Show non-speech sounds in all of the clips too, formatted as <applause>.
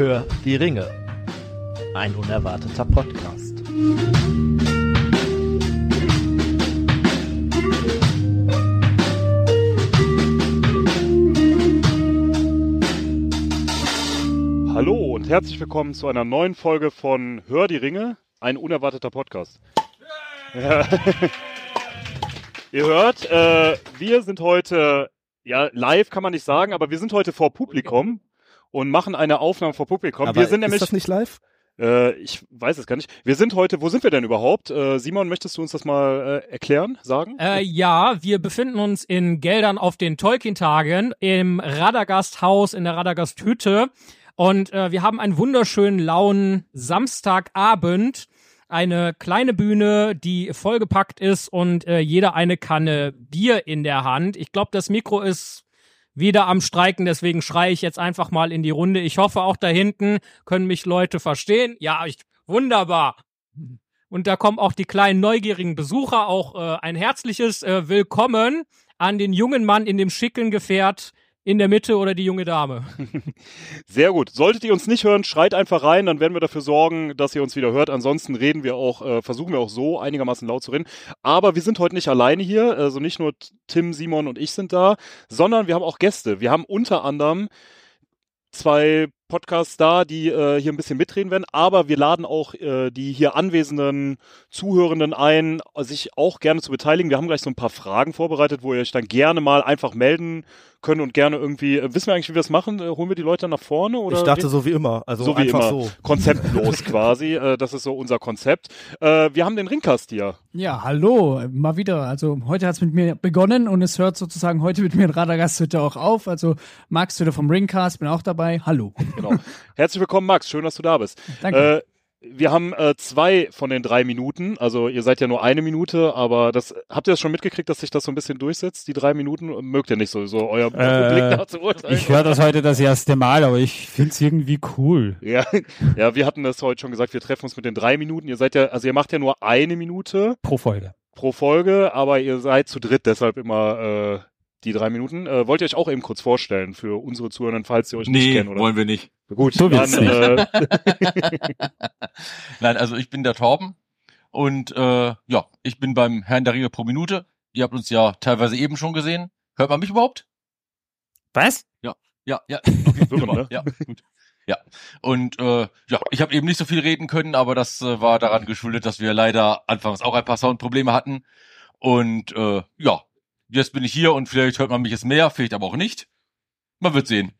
Hör die Ringe. Ein unerwarteter Podcast. Hallo und herzlich willkommen zu einer neuen Folge von Hör die Ringe, ein unerwarteter Podcast. Ja. <laughs> Ihr hört, äh, wir sind heute, ja, live kann man nicht sagen, aber wir sind heute vor Publikum und machen eine Aufnahme vor Publikum. Aber wir sind ist nämlich, das nicht live? äh, ich weiß es gar nicht. Wir sind heute, wo sind wir denn überhaupt? Äh, Simon, möchtest du uns das mal äh, erklären, sagen? Äh, ja, wir befinden uns in Geldern auf den Tolkien-Tagen im Radagast-Haus in der Radagast-Hütte und äh, wir haben einen wunderschönen lauen Samstagabend, eine kleine Bühne, die vollgepackt ist und äh, jeder eine Kanne Bier in der Hand. Ich glaube, das Mikro ist wieder am Streiken, deswegen schreie ich jetzt einfach mal in die Runde. Ich hoffe, auch da hinten können mich Leute verstehen. Ja, ich, wunderbar. Und da kommen auch die kleinen neugierigen Besucher. Auch äh, ein herzliches äh, Willkommen an den jungen Mann in dem schicken Gefährt in der Mitte oder die junge Dame. <laughs> Sehr gut. Solltet ihr uns nicht hören, schreit einfach rein, dann werden wir dafür sorgen, dass ihr uns wieder hört. Ansonsten reden wir auch, äh, versuchen wir auch so einigermaßen laut zu reden. Aber wir sind heute nicht alleine hier, also nicht nur Tim, Simon und ich sind da, sondern wir haben auch Gäste. Wir haben unter anderem zwei Podcasts da, die äh, hier ein bisschen mitreden werden, aber wir laden auch äh, die hier anwesenden Zuhörenden ein, sich auch gerne zu beteiligen. Wir haben gleich so ein paar Fragen vorbereitet, wo ihr euch dann gerne mal einfach melden könnt und gerne irgendwie, äh, wissen wir eigentlich, wie wir das machen? Äh, holen wir die Leute nach vorne? Oder ich dachte so wie immer. Also so wie einfach immer. so. Konzeptlos <laughs> quasi. Äh, das ist so unser Konzept. Äh, wir haben den Ringcast hier. Ja, hallo, mal wieder. Also heute hat's mit mir begonnen und es hört sozusagen heute mit mir in Radagast heute auch auf. Also Max wieder vom Ringcast, bin auch dabei. Hallo. Genau. <laughs> Herzlich willkommen, Max. Schön, dass du da bist. Danke. Äh, wir haben äh, zwei von den drei Minuten. Also ihr seid ja nur eine Minute, aber das habt ihr das schon mitgekriegt, dass sich das so ein bisschen durchsetzt? Die drei Minuten mögt ihr nicht so, so euer Äh, Blick nach zu urteilen. Ich höre das heute das erste Mal, aber ich find's irgendwie cool. Ja, <laughs> ja, wir hatten das heute schon gesagt. Wir treffen uns mit den drei Minuten. Ihr seid ja, also ihr macht ja nur eine Minute Pro Folge. pro Folge, aber ihr seid zu dritt, deshalb immer äh, die drei Minuten. Äh, wollt ihr euch auch eben kurz vorstellen für unsere Zuhörer, falls sie euch nicht Nee, kennen? Oder? wollen wir nicht. Gut, Du dann, nicht. äh, <laughs> Nein, also ich bin der Torben und äh, ja, ich bin beim Herrn der Ringe pro Minute. Ihr habt uns ja teilweise eben schon gesehen. Hört man mich überhaupt? Was? Ja, ja. <laughs> Okay, Super, super. ne? Ja, gut. Ja, und äh, ja, ich habe eben nicht so viel reden können, aber das äh, war daran geschuldet, dass wir leider anfangs auch ein paar Soundprobleme hatten. Und äh, ja, jetzt bin ich hier und vielleicht hört man mich jetzt mehr, vielleicht aber auch nicht. Man wird sehen.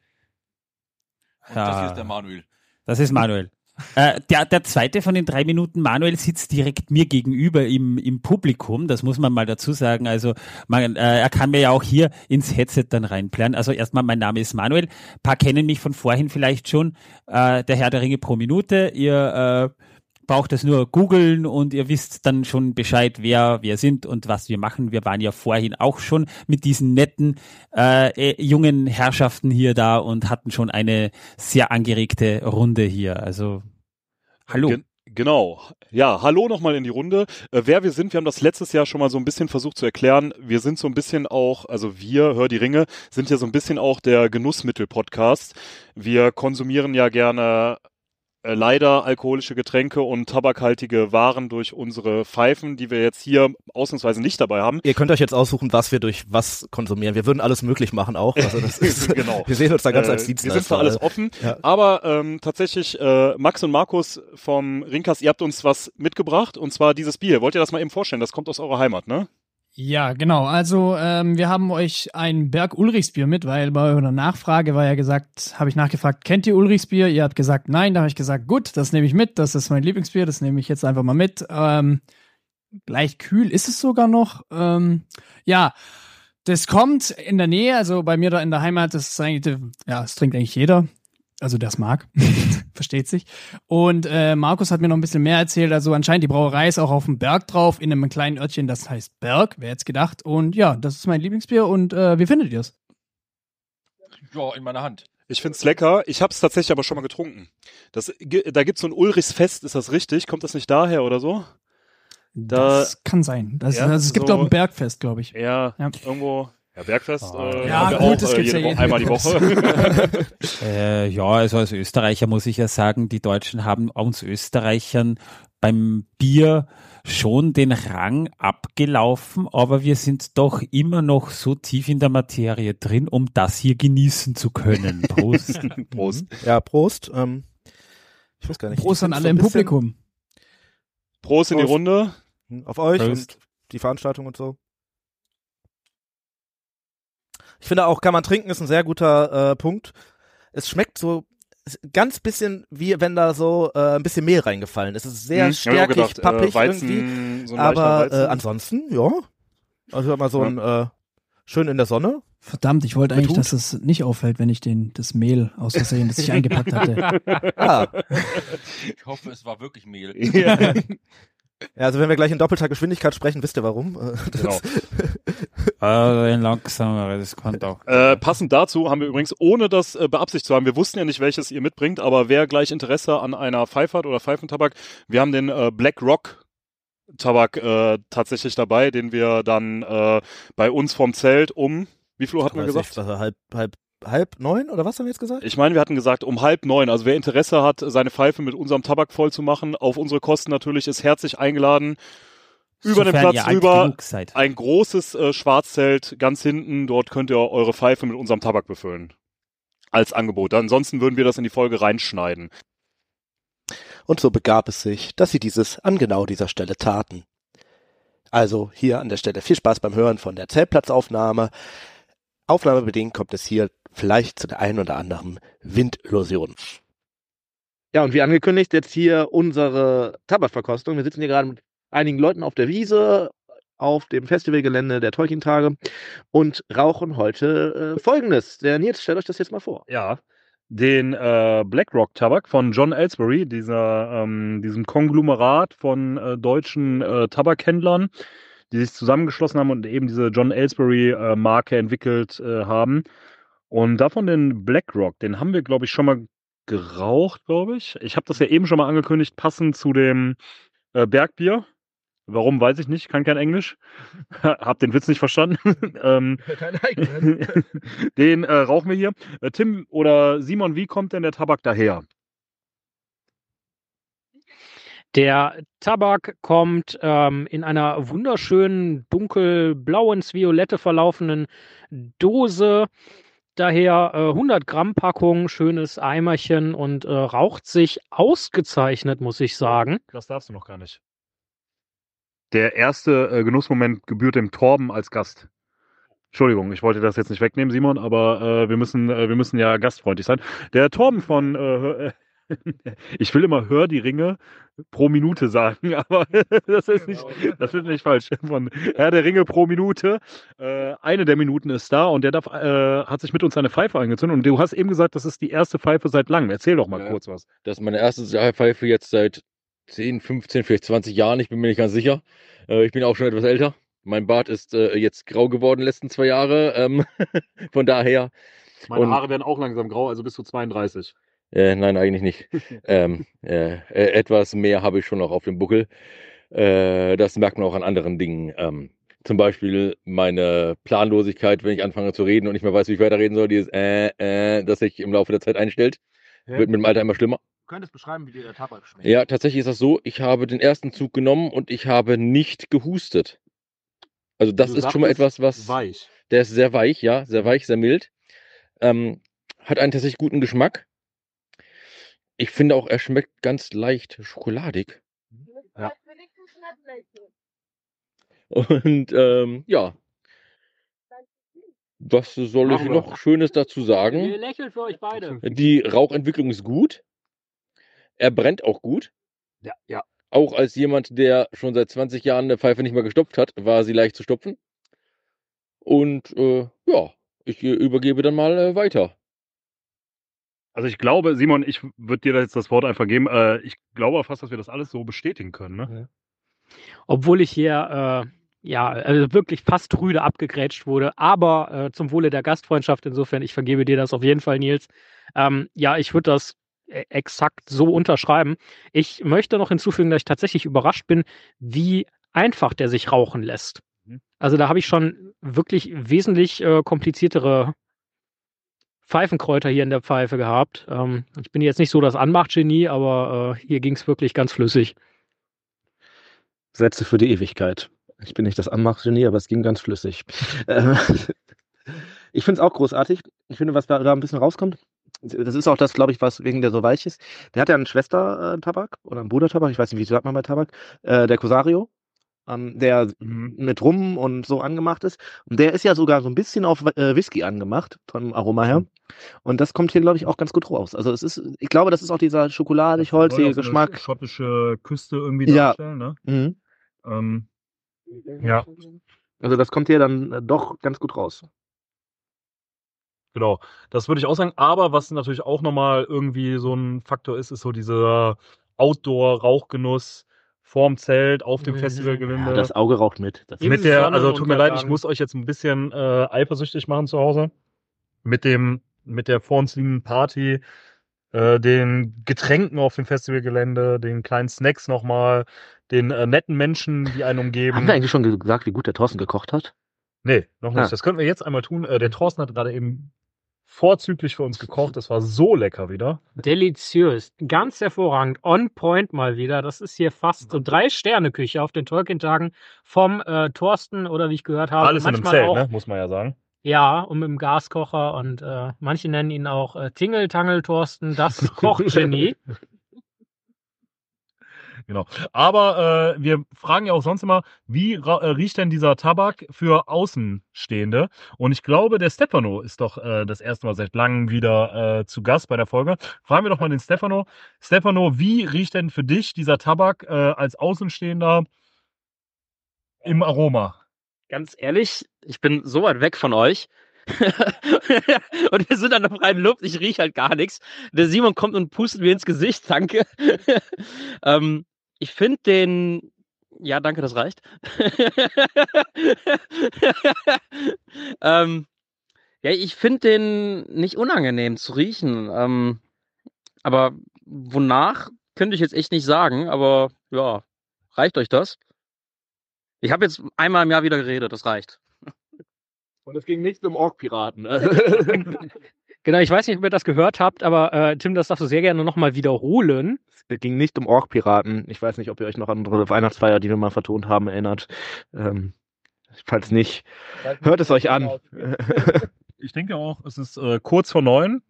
Und das hier Ja. ist der Manuel. Das ist Manuel. <laughs> äh, der, der zweite von den drei Minuten, Manuel, sitzt direkt mir gegenüber im, im Publikum. Das muss man mal dazu sagen. Also man, äh, er kann mir ja auch hier ins Headset dann reinplären. Also erstmal, mein Name ist Manuel. Ein paar kennen mich von vorhin vielleicht schon. Äh, der Herr der Ringe pro Minute. Ihr äh, braucht es nur googeln und ihr wisst dann schon Bescheid, wer wir sind und was wir machen. Wir waren ja vorhin auch schon mit diesen netten äh, äh, jungen Herrschaften hier da und hatten schon eine sehr angeregte Runde hier. Also hallo. Gen genau. Ja, hallo nochmal in die Runde. Äh, wer wir sind, wir haben das letztes Jahr schon mal so ein bisschen versucht zu erklären. Wir sind so ein bisschen auch, also wir, Hör die Ringe, sind ja so ein bisschen auch der Genussmittel-Podcast. Wir konsumieren ja gerne äh, leider alkoholische Getränke und tabakhaltige Waren durch unsere Pfeifen, die wir jetzt hier ausnahmsweise nicht dabei haben. Ihr könnt euch jetzt aussuchen, was wir durch was konsumieren. Wir würden alles möglich machen auch. Also das <laughs> ist, Genau. Wir sehen uns da ganz Äh, als Wir Dienstleister. sind für alles offen, Ja. aber ähm, tatsächlich, äh, Max und Markus vom Ringcast, ihr habt uns was mitgebracht und zwar dieses Bier. Wollt ihr das mal eben vorstellen? Das kommt aus eurer Heimat, ne? Ja, genau. Also ähm, wir haben euch ein Berg Ulrichsbier mit, weil bei eurer Nachfrage war ja gesagt, habe ich nachgefragt, kennt ihr Ulrichsbier? Ihr habt gesagt, nein. Da habe ich gesagt, gut, das nehme ich mit. Das ist mein Lieblingsbier. Das nehme ich jetzt einfach mal mit. Ähm, leicht kühl ist es sogar noch. Ähm, ja, das kommt in der Nähe. Also bei mir da in der Heimat, das ist eigentlich, ja, das trinkt eigentlich jeder. Also der es mag, <laughs> versteht sich. Und äh, Markus hat mir noch ein bisschen mehr erzählt. Also anscheinend die Brauerei ist auch auf dem Berg drauf, in einem kleinen Örtchen, das heißt Berg, wer jetzt gedacht. Und ja, das ist mein Lieblingsbier und äh, wie findet ihr es? Ja, in meiner Hand. Ich find's lecker. Ich habe es tatsächlich aber schon mal getrunken. Das, da gibt's so ein Ulrichsfest, ist das richtig? Kommt das nicht daher oder so? Da- das kann sein. Das, Ja, also es gibt, so- ich, ein Bergfest, glaube ich. Ja, Ja. irgendwo. Ja, Bergfest. Äh, Ja, haben wir gut, auch, das äh, gibt's ja Woche, jeden einmal die Woche. <laughs> Äh, ja, also als Österreicher muss ich ja sagen, die Deutschen haben uns Österreichern beim Bier schon den Rang abgelaufen, aber wir sind doch immer noch so tief in der Materie drin, um das hier genießen zu können. <laughs> Prost. Prost. Ja, Prost. Ähm, ich weiß gar nicht. Prost ich an alle so im Publikum. Prost in die Prost. Runde. Auf euch Prost. und die Veranstaltung und so. Ich finde auch, kann man trinken, ist ein sehr guter äh, Punkt. Es schmeckt so ganz bisschen wie wenn da so äh, ein bisschen Mehl reingefallen ist. Es ist sehr Hm, stärkig, gedacht, pappig äh, Weizen, irgendwie. so Aber äh, ansonsten, ja. Also mal so Ja. ein äh, schön in der Sonne. Verdammt, ich wollte eigentlich, dass es nicht auffällt, wenn ich den, das Mehl aus Versehen, das ich eingepackt hatte. <laughs> Ah, Ich hoffe, es war wirklich Mehl. <laughs> ja, ja, also wenn wir gleich in doppelter Geschwindigkeit sprechen, wisst ihr warum? Äh, das- genau. <laughs> Ah, ein langsamer, das kann auch. Äh, passend dazu haben wir übrigens, ohne das äh, beabsichtigt zu haben, wir wussten ja nicht, welches ihr mitbringt, aber wer gleich Interesse an einer Pfeife hat oder Pfeifentabak, wir haben den äh, Black Rock Tabak äh, tatsächlich dabei, den wir dann äh, bei uns vom Zelt um, wie viel Uhr hatten wir gesagt? ich, was, halb, halb, halb neun oder was haben wir jetzt gesagt? Ich meine, wir hatten gesagt, um halb neun. Also wer Interesse hat, seine Pfeife mit unserem Tabak voll zu machen, auf unsere Kosten natürlich, ist herzlich eingeladen. Über den Platz rüber, ein großes äh, Schwarzzelt ganz hinten. Dort könnt ihr eure Pfeife mit unserem Tabak befüllen. Als Angebot. Ansonsten würden wir das in die Folge reinschneiden. Und so begab es sich, dass sie dieses an genau dieser Stelle taten. Also hier an der Stelle viel Spaß beim Hören von der Zeltplatzaufnahme. Aufnahmebedingt kommt es hier vielleicht zu der einen oder anderen Windillusion. Ja, und wie angekündigt, jetzt hier unsere Tabakverkostung. Wir sitzen hier gerade mit einigen Leuten auf der Wiese, auf dem Festivalgelände der Tolkien-Tage und rauchen heute äh, folgendes. Der Nils, stellt euch das jetzt mal vor. Ja. Den äh, BlackRock Tabak von John Ellsbury, dieser, ähm, diesem Konglomerat von äh, deutschen äh, Tabakhändlern, die sich zusammengeschlossen haben und eben diese John Ellsbury äh, Marke entwickelt äh, haben. Und davon den BlackRock, den haben wir, glaube ich, schon mal geraucht, glaube ich. Ich habe das ja eben schon mal angekündigt, passend zu dem äh, Bergbier. Warum, weiß ich nicht, kann kein Englisch. <laughs> Hab den Witz nicht verstanden. <laughs> ähm, <laughs> den äh, rauchen wir hier. Äh, Tim oder Simon, wie kommt denn der Tabak daher? Der Tabak kommt ähm, in einer wunderschönen dunkelblau ins Violette verlaufenden Dose. Daher äh, 100 Gramm Packung, schönes Eimerchen und äh, raucht sich ausgezeichnet, muss ich sagen. Das darfst du noch gar nicht. Der erste äh, Genussmoment gebührt dem Torben als Gast. Entschuldigung, ich wollte das jetzt nicht wegnehmen, Simon, aber äh, wir müssen, äh, wir müssen ja gastfreundlich sein. Der Torben von, äh, äh, <laughs> ich will immer Hör die Ringe pro Minute sagen, <laughs> aber das ist nicht, <laughs> das ist nicht falsch. Von Herr der Ringe pro Minute. Äh, eine der Minuten ist da und der darf, äh, hat sich mit uns seine Pfeife angezündet und du hast eben gesagt, das ist die erste Pfeife seit langem. Erzähl doch mal Ja. kurz was. Das ist meine erste Pfeife jetzt seit 10, 15, vielleicht 20 Jahren. Ich bin mir nicht ganz sicher. Äh, ich bin auch schon etwas älter. Mein Bart ist äh, jetzt grau geworden letzten zwei Jahre. Ähm, von daher, Meine Und- Haare werden auch langsam grau, also bist du 32. äh, nein, eigentlich nicht. <laughs> ähm, äh, äh, etwas mehr habe ich schon noch auf dem Buckel. Äh, das merkt man auch an anderen Dingen. Ähm, zum Beispiel meine Planlosigkeit, wenn ich anfange zu reden und nicht mehr weiß, wie ich weiterreden soll, dieses äh, äh, das sich im Laufe der Zeit einstellt. Wird mit dem Alter immer schlimmer. Du könntest beschreiben, wie dir der Tabak schmeckt. Ja, tatsächlich ist das so, ich habe den ersten Zug genommen und ich habe nicht gehustet. Also das Du ist schon mal etwas, was, Weich. der ist sehr weich, ja, sehr weich, sehr mild. Ähm, hat einen tatsächlich guten Geschmack. Ich finde auch, er schmeckt ganz leicht schokoladig. Ja. Und ähm, ja. Was soll ich noch Schönes dazu sagen? Wir lächeln für euch beide. Die Rauchentwicklung ist gut. Er brennt auch gut. Ja, ja. Auch als jemand, der schon seit 20 Jahren eine Pfeife nicht mehr gestopft hat, war sie leicht zu stopfen. Und äh, ja, ich äh, übergebe dann mal äh, weiter. Also ich glaube, Simon, ich würde dir jetzt das Wort einfach geben. Äh, ich glaube fast, dass wir das alles so bestätigen können. Ne? Obwohl ich hier äh, ja, also wirklich fast rüde abgegrätscht wurde, aber äh, zum Wohle der Gastfreundschaft insofern, ich vergebe dir das auf jeden Fall, Nils. Ähm, ja, ich würde das äh, exakt so unterschreiben. Ich möchte noch hinzufügen, dass ich tatsächlich überrascht bin, wie einfach der sich rauchen lässt. Mhm. Also da habe ich schon wirklich wesentlich äh, kompliziertere Pfeifenkräuter hier in der Pfeife gehabt. Ähm, ich bin jetzt nicht so das Anmachgenie, aber äh, hier ging es wirklich ganz flüssig. Sätze für die Ewigkeit. Ich bin nicht das Anmachgenie, aber es ging ganz flüssig. <laughs> Äh, <laughs> ich finde es auch großartig. Ich finde, was da, da ein bisschen rauskommt, das ist auch das, glaube ich, was wegen der so weich ist. Der hat ja einen Schwester-Tabak oder einen Bruder-Tabak, ich weiß nicht, wie sagt man bei Tabak, äh, der Cosario, ähm, der mit Rum und so angemacht ist. Und der ist ja sogar so ein bisschen auf äh, Whisky angemacht, vom Aroma her. Und das kommt hier, glaube ich, auch ganz gut raus. Also es ist, ich glaube, das ist auch dieser schokoladig-holzige Geschmack. schottische Küste irgendwie Ja. darstellen, ne? Mhm. Ähm, ja, Also das kommt hier dann äh, doch ganz gut raus. genau. Das würde ich auch sagen. Aber was natürlich auch nochmal irgendwie so ein Faktor ist, ist so dieser Outdoor-Rauchgenuss vorm Zelt, auf dem Mhm. Festivalgelände. Ja, das Auge raucht mit. Das mit der, also tut mir leid, ich muss euch jetzt ein bisschen äh, eifersüchtig machen zu Hause. Mit dem, mit der vor uns liegenden Party, äh, den Getränken auf dem Festivalgelände, den kleinen Snacks nochmal, den äh, netten Menschen, die einen umgeben. Haben wir eigentlich schon gesagt, wie gut der Thorsten gekocht hat? Nee, noch nicht. Ah. Das könnten wir jetzt einmal tun. Äh, der Thorsten hat gerade eben vorzüglich für uns gekocht. Das war so lecker wieder. Deliziös. Ganz hervorragend. On point mal wieder. Das ist hier fast so drei Sterne Küche auf den Tolkien-Tagen vom äh, Thorsten oder wie ich gehört habe. Alles in einem Zelt, auch, ne? muss man ja sagen. Ja, und mit dem Gaskocher und äh, manche nennen ihn auch äh, Tingle-Tangel Thorsten, das <laughs> Kochgenie. Genau. Aber äh, wir fragen ja auch sonst immer, wie äh, riecht denn dieser Tabak für Außenstehende? Und ich glaube, der Stefano ist doch äh, das erste Mal seit langem wieder äh, zu Gast bei der Folge. Fragen wir doch mal den Stefano. Stefano, wie riecht denn für dich dieser Tabak äh, als Außenstehender im Aroma? Ganz ehrlich, ich bin so weit weg von euch. <laughs> und wir sind an der freien Luft, ich rieche halt gar nichts. Der Simon kommt und pustet mir ins Gesicht, danke. <laughs> ähm, ich finde den. Ja, danke, das reicht. <laughs> ähm, ja, ich finde den nicht unangenehm zu riechen. Ähm, aber wonach, könnte ich jetzt echt nicht sagen, aber ja, reicht euch das? Ich habe jetzt einmal im Jahr wieder geredet, das reicht. Und es ging nicht um Ork-Piraten. <laughs> <laughs> Genau, ich weiß nicht, ob ihr das gehört habt, aber äh, Tim, das darfst du sehr gerne nochmal wiederholen. es ging nicht um Ork-Piraten. Ich weiß nicht, ob ihr euch noch an unsere Weihnachtsfeier, die wir mal vertont haben, erinnert. Ähm, falls nicht, hört es euch an. <laughs> Ich denke auch, es ist äh, kurz vor neun.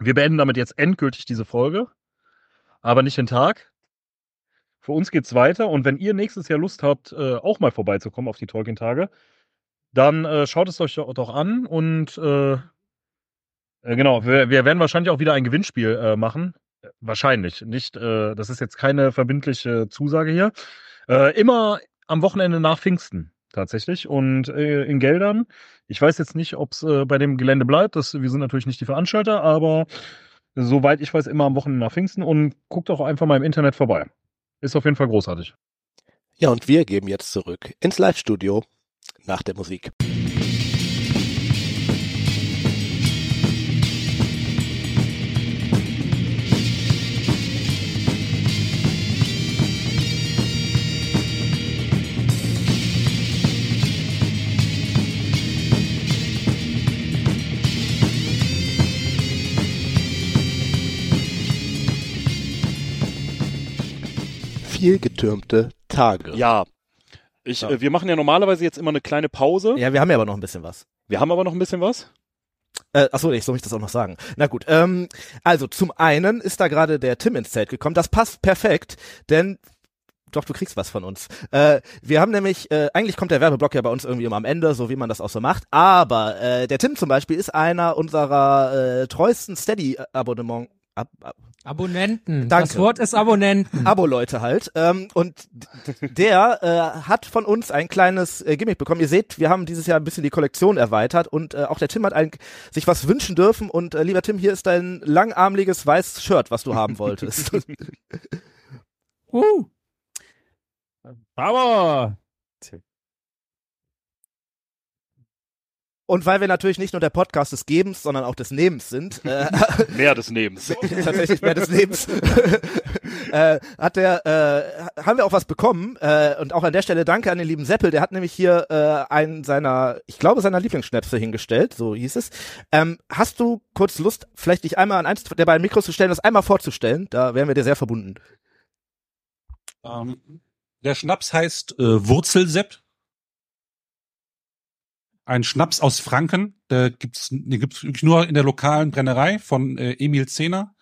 Wir beenden damit jetzt endgültig diese Folge, aber nicht den Tag. Für uns geht's weiter und wenn ihr nächstes Jahr Lust habt, äh, auch mal vorbeizukommen auf die Tolkien-Tage, dann äh, schaut es euch doch, an und äh, genau, wir, wir werden wahrscheinlich auch wieder ein Gewinnspiel äh, machen. Äh, Wahrscheinlich, nicht, äh, das ist jetzt keine verbindliche Zusage hier. Äh, immer am Wochenende nach Pfingsten tatsächlich und äh, in Geldern. Ich weiß jetzt nicht, ob es äh, bei dem Gelände bleibt. Das, wir sind natürlich nicht die Veranstalter, aber soweit ich weiß, immer am Wochenende nach Pfingsten und guckt auch einfach mal im Internet vorbei. Ist auf jeden Fall großartig. Ja, und wir geben jetzt zurück ins Live-Studio nach der Musik. Viel getürmte Tage. Ja. Ich, Ja. Äh, wir machen ja normalerweise jetzt immer eine kleine Pause. Ja, wir haben ja aber noch ein bisschen was. Wir haben aber noch ein bisschen was. Äh, achso, ich soll mich das auch noch sagen. Na gut, ähm, also zum einen ist da gerade der Tim ins Zelt gekommen. Das passt perfekt, denn doch, du kriegst was von uns. Äh, wir haben nämlich, äh, eigentlich kommt der Werbeblock ja bei uns irgendwie immer am Ende, so wie man das auch so macht. Aber äh, der Tim zum Beispiel ist einer unserer äh, treuesten Steady-Abonnement. Ab, ab, Abonnenten. Danke. Das Wort ist Abonnenten. Abo-Leute halt. Ähm, und der äh, hat von uns ein kleines äh, Gimmick bekommen. Ihr seht, wir haben dieses Jahr ein bisschen die Kollektion erweitert und äh, auch der Tim hat ein, sich was wünschen dürfen. Und äh, lieber Tim, hier ist dein langarmliches weißes Shirt, was du haben <laughs> wolltest. Uh. Bravo! Und weil wir natürlich nicht nur der Podcast des Gebens, sondern auch des Nehmens sind, äh, <laughs> Mehr des Nebens. <laughs> tatsächlich mehr des Lebens, <laughs> äh, hat der, äh, haben wir auch was bekommen. Äh, und auch an der Stelle danke an den lieben Seppel, der hat nämlich hier äh, einen seiner, ich glaube, seiner Lieblingsschnäpse hingestellt, so hieß es. Ähm, hast du kurz Lust, vielleicht dich einmal an eins der beiden Mikros zu stellen, das einmal vorzustellen? Da wären wir dir sehr verbunden. Ähm, der Schnaps heißt äh, Wurzelsepp. Ein Schnaps aus Franken. Der gibt's, den gibt's wirklich nur in der lokalen Brennerei von äh, Emil Zehner.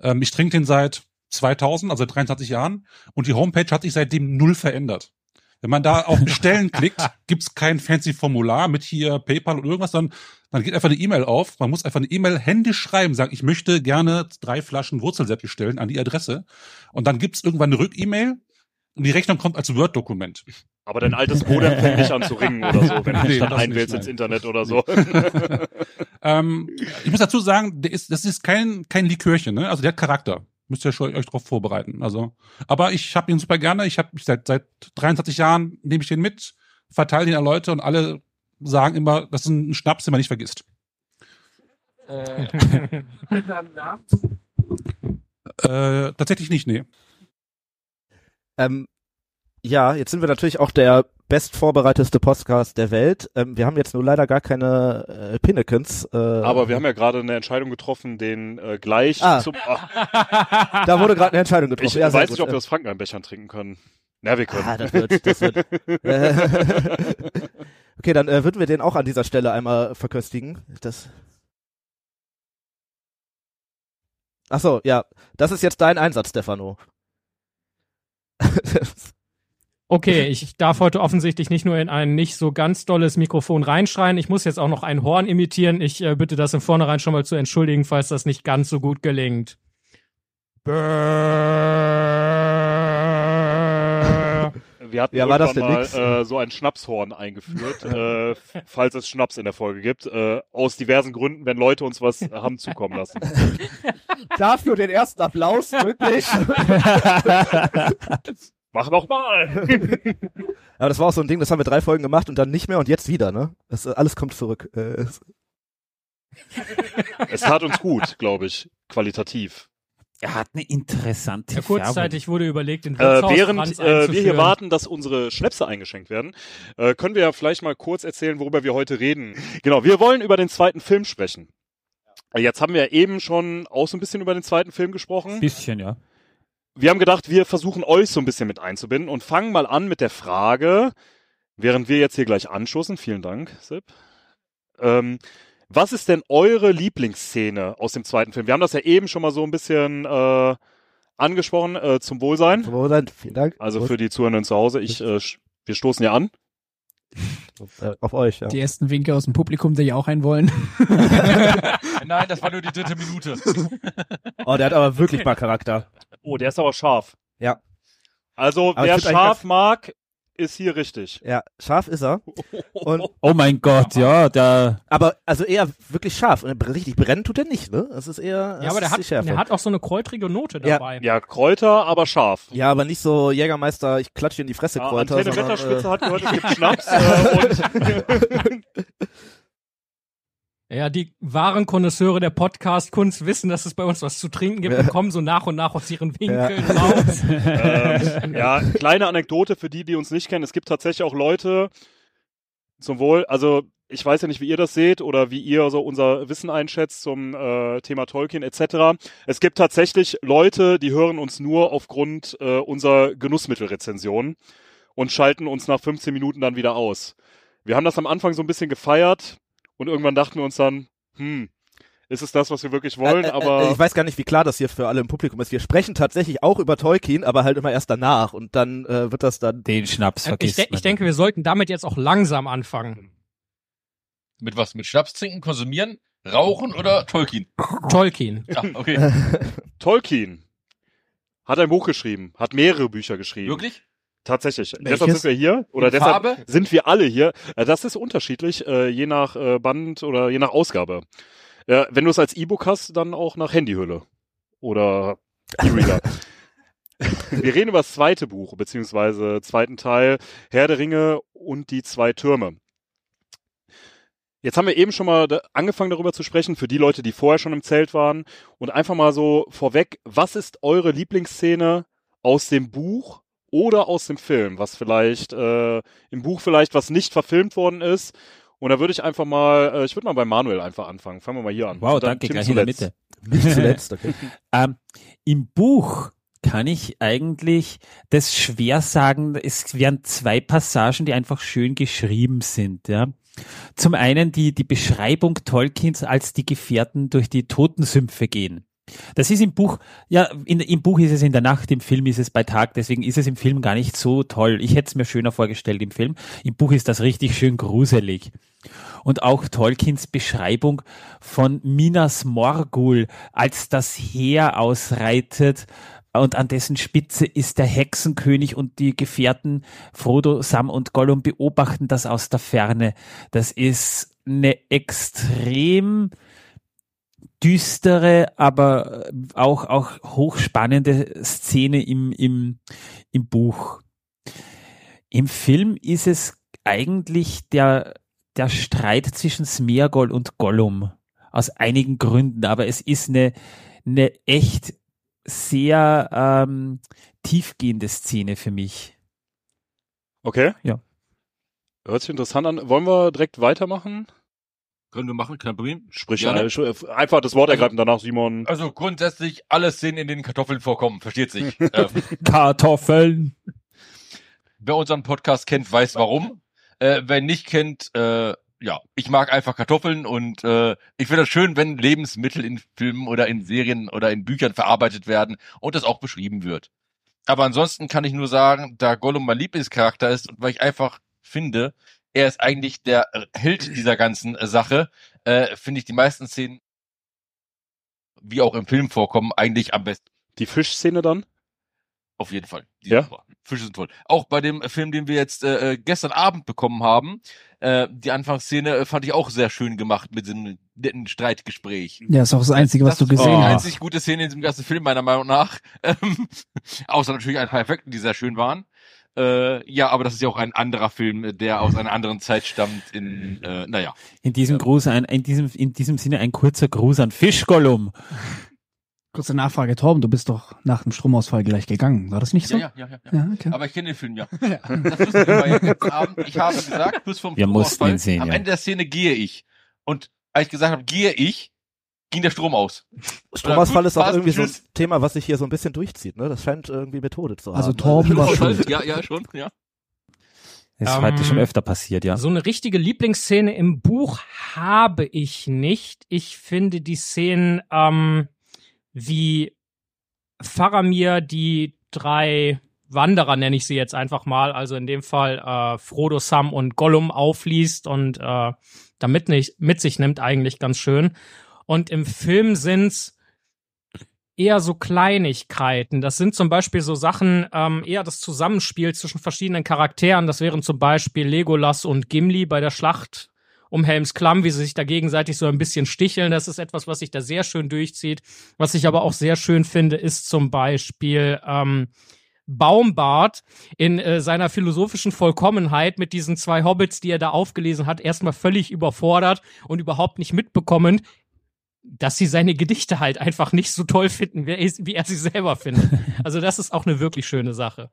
Ähm, ich trinke den seit 2000, also seit 23 Jahren. Und die Homepage hat sich seitdem null verändert. Wenn man da auf Bestellen klickt, <laughs> gibt's kein fancy Formular mit hier PayPal oder irgendwas, sondern dann geht einfach eine E-Mail auf. Man muss einfach eine E-Mail händisch schreiben, sagen, ich möchte gerne drei Flaschen Wurzelsepp bestellen an die Adresse. Und dann gibt's irgendwann eine Rück-E-Mail und die Rechnung kommt als Word-Dokument. Aber dein altes Modem <laughs> fängt nicht an zu ringen oder so, wenn du <laughs> Nee, dich dann das nicht, einwählst ins. Internet oder so. <laughs> Ähm, ich muss dazu sagen, der ist, das ist kein, kein Likörchen, ne? Also der hat Charakter. Müsst ihr schon euch drauf vorbereiten. Also, aber ich habe ihn super gerne. Ich habe seit seit 23 Jahren nehme ich den mit, verteile den an Leute und alle sagen immer, das ist ein Schnaps, den man nicht vergisst. Äh, tatsächlich nicht, nee. Ähm, ja, jetzt sind wir natürlich auch der best vorbereiteste Podcast der Welt. Ähm, wir haben jetzt nur leider gar keine äh, Pinnekens. Äh, Aber wir haben ja gerade eine Entscheidung getroffen, den äh, gleich Ah. zum. Ach, <laughs> da wurde gerade eine Entscheidung getroffen. ich ja, weiß gut. nicht, ob wir aus Frankeneinbechern trinken können. Na, wir können. Ah, das wird, das wird. <laughs> Okay, dann äh, würden wir den auch an dieser Stelle einmal verköstigen. Das. Ach so, ja, das ist jetzt dein Einsatz, Stefano. <laughs> Okay, ich darf heute offensichtlich nicht nur in ein nicht so ganz dolles Mikrofon reinschreien, ich muss jetzt auch noch ein Horn imitieren. Ich äh, bitte das im Vornherein schon mal zu entschuldigen, falls das nicht ganz so gut gelingt. Wir hatten Ja, war das denn mal äh, so ein Schnapshorn eingeführt, <laughs> äh, falls es Schnaps in der Folge gibt. Äh, aus diversen Gründen, wenn Leute uns was haben zukommen lassen. <laughs> Dafür den ersten Applaus, wirklich. <laughs> Mach noch mal! <laughs> Aber das war auch so ein Ding, das haben wir drei Folgen gemacht und dann nicht mehr und jetzt wieder, ne? Das, äh, alles kommt zurück. Äh, es- es tat uns gut, glaube ich, qualitativ. Er hat eine interessante Ja, kurzzeitig wurde überlegt, den Äh, während äh, wir hier warten, dass unsere Schnäpse eingeschenkt werden, äh, können wir ja vielleicht mal kurz erzählen, worüber wir heute reden. Genau, wir wollen über den zweiten Film sprechen. Äh, Jetzt haben wir eben schon auch so ein bisschen über den zweiten Film gesprochen. Bisschen, ja. Wir haben gedacht, wir versuchen euch so ein bisschen mit einzubinden und fangen mal an mit der Frage, während wir jetzt hier gleich anschussen, vielen Dank, Sepp. Ähm, was ist denn eure Lieblingsszene aus dem zweiten Film? Wir haben das ja eben schon mal so ein bisschen äh, angesprochen, äh, zum Wohlsein. Wo dann? Vielen Dank. Also für die Zuhörenden zu Hause, ich, äh, wir stoßen ja an. <laughs> auf euch, ja. Die ersten Winke aus dem Publikum, die auch einen wollen. <laughs> Nein, das war nur die dritte Minute. Oh, der hat aber wirklich mal Charakter. Oh, der ist aber scharf. Ja. Also, Aber wer scharf mag, ist hier richtig. Ja, scharf ist er. <laughs> Und, Oh mein Gott, ja, da. aber also eher wirklich scharf. Und richtig brennen tut er nicht, ne? Das ist eher. Ja, aber der das ist hat, der hat auch so eine kräutrige Note Ja. dabei. Ja, Kräuter, aber scharf. Ja, aber nicht so Jägermeister, ich klatsche in die Fresse Ja, Kräuter. Antenne sondern, Wetterspitze äh, hat gehört, es gibt <laughs> Schnaps äh, und <laughs> Ja, die wahren Konnoisseure der Podcast-Kunst wissen, dass es bei uns was zu trinken gibt und kommen so nach und nach aus ihren Winkeln <laughs> raus. ähm, ja, kleine Anekdote für die, die uns nicht kennen. Es gibt tatsächlich auch Leute, zum Wohl, also ich weiß ja nicht, wie ihr das seht oder wie ihr so unser Wissen einschätzt zum äh, Thema Tolkien etc. Es gibt tatsächlich Leute, die hören uns nur aufgrund äh, unserer Genussmittelrezensionen und schalten uns nach 15 Minuten dann wieder aus. Wir haben das am Anfang so ein bisschen gefeiert und irgendwann dachten wir uns dann, hm, ist es das, was wir wirklich wollen? äh, äh, aber äh, ich weiß gar nicht, wie klar das hier für alle im Publikum ist. Wir sprechen tatsächlich auch über Tolkien, aber halt immer erst danach und dann äh, wird das dann. Den Schnaps Ich, vergisst de ich denke, wir sollten damit jetzt auch langsam anfangen. Mit was? Mit Schnaps trinken, konsumieren, rauchen oder Tolkien? Tolkien. Ja, okay. <laughs> Tolkien hat ein Buch geschrieben, hat mehrere Bücher geschrieben. Wirklich? Tatsächlich. Welches? Deshalb sind wir hier. Oder deshalb Farbe? sind wir alle hier. Äh, Das ist unterschiedlich, äh, je nach äh, Band oder je nach Ausgabe. Wenn du es als E-Book hast, dann auch nach Handyhülle. Oder E-Reader. <laughs> wir reden über das zweite Buch, beziehungsweise zweiten Teil, Herr der Ringe und die zwei Türme. Jetzt haben wir eben schon mal angefangen darüber zu sprechen, für die Leute, die vorher schon im Zelt waren. Und einfach mal so vorweg, was ist eure Lieblingsszene aus dem Buch oder aus dem Film? Was vielleicht äh, im Buch vielleicht was nicht verfilmt worden ist. Und da würde ich einfach mal, äh, ich würde mal bei Manuel einfach anfangen. Fangen wir mal hier an. Wow, danke, Tim gleich in der. Mitte. Nicht zuletzt, okay. <laughs> Ähm, Im Buch kann ich eigentlich das schwer sagen. Es wären zwei Passagen, die einfach schön geschrieben sind. Ja. Zum einen die, die Beschreibung Tolkiens, als die Gefährten durch die Totensümpfe gehen. Das ist im Buch, ja, in, im Buch ist es in der Nacht, im Film ist es bei Tag, deswegen ist es im Film gar nicht so toll. Ich hätte es mir schöner vorgestellt im Film. Im Buch ist das richtig schön gruselig. Und auch Tolkiens Beschreibung von Minas Morgul, als das Heer ausreitet und an dessen Spitze ist der Hexenkönig und die Gefährten Frodo, Sam und Gollum beobachten das aus der Ferne. Das ist eine extrem düstere, aber auch, auch hochspannende Szene im, im, im Buch. Im Film ist es eigentlich der, der Streit zwischen Smeagol und Gollum. Aus einigen Gründen, aber es ist eine, eine echt sehr ähm, tiefgehende Szene für mich. Okay. Ja. Hört sich interessant an. Wollen wir direkt weitermachen? Können wir machen, kein Problem. Sprich Gerne. äh, sch- einfach das Wort ergreifen, danach Simon. Also grundsätzlich alle Szenen, in denen Kartoffeln vorkommen, versteht sich. <laughs> ähm, Kartoffeln. wer unseren Podcast kennt, weiß warum. Äh, wer nicht kennt, äh, ja, ich mag einfach Kartoffeln und äh, ich finde es schön, wenn Lebensmittel in Filmen oder in Serien oder in Büchern verarbeitet werden und das auch beschrieben wird. Aber ansonsten kann ich nur sagen, da Gollum mein Lieblingscharakter ist und weil ich einfach finde, er ist eigentlich der Held dieser ganzen äh, Sache, äh, finde ich die meisten Szenen, wie auch im Film vorkommen, eigentlich am besten. Die Fischszene dann? Auf jeden Fall. Die Ja? super. Fische sind toll. Auch bei dem Film, den wir jetzt äh, äh, gestern Abend bekommen haben, äh, die Anfangsszene äh, fand ich auch sehr schön gemacht mit diesem netten Streitgespräch. Ja, ist auch das Einzige, was das du ist gesehen die hast. einzig gute Szene in diesem ganzen Film, meiner Meinung nach. <laughs> Ähm, außer natürlich ein paar Effekte, die sehr schön waren. Äh, ja, aber das ist ja auch ein anderer Film, der aus einer anderen Zeit stammt. In, äh, naja. In diesem Gruß ein, in diesem, in diesem Sinne ein kurzer Gruß an Fischgollum. Kurze Nachfrage, Torben, du bist doch nach dem Stromausfall gleich gegangen. War das nicht so? Ja, ja, ja, ja. Ja, okay. Aber ich kenne den Film ja. <laughs> Das wissen wir ja gestern Abend. Ich habe gesagt, bis vom Wir mussten Stromausfall, ihn sehen, am ja. Ende der Szene gehe ich. Und als ich gesagt habe, gehe ich, ging der Strom aus. Stromausfall ist auch irgendwie so ein. Thema, was sich hier so ein bisschen durchzieht. Ne? Das scheint irgendwie Methode zu haben. Also Torben war schuld. Ja, ja, schon, ja. Das ist Ähm, heute schon öfter passiert, ja. So eine richtige Lieblingsszene im Buch habe ich nicht. Ich finde die Szenen, ähm, wie Faramir die drei Wanderer, nenne ich sie jetzt einfach mal, also in dem Fall äh, Frodo, Sam und Gollum aufliest und äh, damit nicht mit sich nimmt, eigentlich ganz schön. Und im Film sind's eher so Kleinigkeiten. Das sind zum Beispiel so Sachen, ähm, eher das Zusammenspiel zwischen verschiedenen Charakteren. Das wären zum Beispiel Legolas und Gimli bei der Schlacht um Helms Klamm, wie sie sich da gegenseitig so ein bisschen sticheln. Das ist etwas, was sich da sehr schön durchzieht. Was ich aber auch sehr schön finde, ist zum Beispiel ähm, Baumbart in äh, seiner philosophischen Vollkommenheit mit diesen zwei Hobbits, die er da aufgelesen hat, erstmal völlig überfordert und überhaupt nicht mitbekommend, dass sie seine Gedichte halt einfach nicht so toll finden, wie er, sie selber findet. <laughs> Also das ist auch eine wirklich schöne Sache.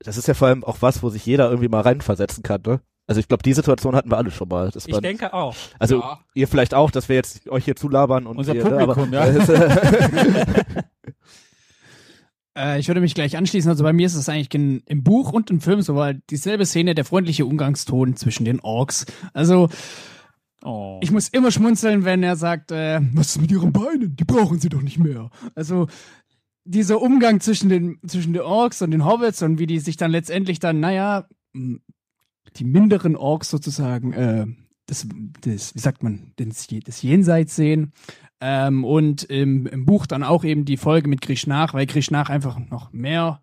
Das ist ja vor allem auch was, wo sich jeder irgendwie mal reinversetzen kann, ne? Also ich glaube, die Situation hatten wir alle schon mal. Ich man, denke auch. also Ja. ihr vielleicht auch, dass wir jetzt euch hier zulabern und Unser ihr, Publikum, ne, ja. aber, <laughs> <laughs> Äh, ich würde mich gleich anschließen. Also bei mir ist es eigentlich gen- im Buch und im Film so, weil dieselbe Szene, der freundliche Umgangston zwischen den Orks. Also Oh. ich muss immer schmunzeln, wenn er sagt, äh, was ist mit ihren Beinen? Die brauchen sie doch nicht mehr. Also dieser Umgang zwischen den, zwischen den Orks und den Hobbits und wie die sich dann letztendlich dann, naja, die minderen Orks sozusagen, äh, das, das, wie sagt man, das, das Jenseits sehen. Ähm, und im, im Buch dann auch eben die Folge mit Krishnach, weil Krishnach einfach noch mehr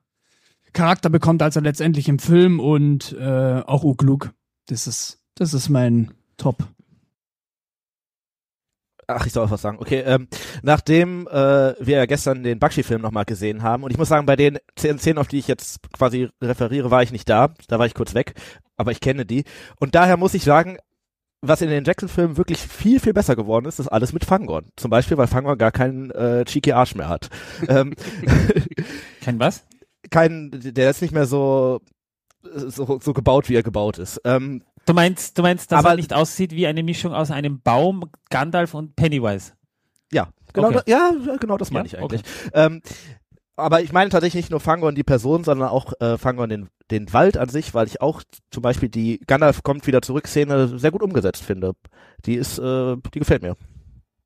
Charakter bekommt, als er letztendlich im Film und äh, auch Ugluk. Das ist, das ist mein Top. Ach, ich soll auch was sagen. Okay, ähm, nachdem äh, wir ja gestern den Bakshi-Film nochmal gesehen haben, und ich muss sagen, bei den zehn Szenen, auf die ich jetzt quasi referiere, war ich nicht da. Da war ich kurz weg, aber ich kenne die. Und daher muss ich sagen, was in den Jackson-Filmen wirklich viel, viel besser geworden ist, ist alles mit Fangorn. Zum Beispiel, weil Fangorn gar keinen äh, cheeky Arsch mehr hat. <laughs> ähm, Kein was? kein, der ist nicht mehr so, so, so gebaut, wie er gebaut ist. Ähm, Du meinst, du meinst, dass Aber- er nicht aussieht wie eine Mischung aus einem Baum, Gandalf und Pennywise? ja, genau, Okay. da, ja, genau das meine Ja, ich eigentlich. Ähm, aber ich meine tatsächlich nicht nur Fangorn die Person, sondern auch äh, Fangorn den, den Wald an sich, weil ich auch zum Beispiel die Gandalf kommt wieder zurück Szene sehr gut umgesetzt finde. Die ist, äh, die gefällt mir.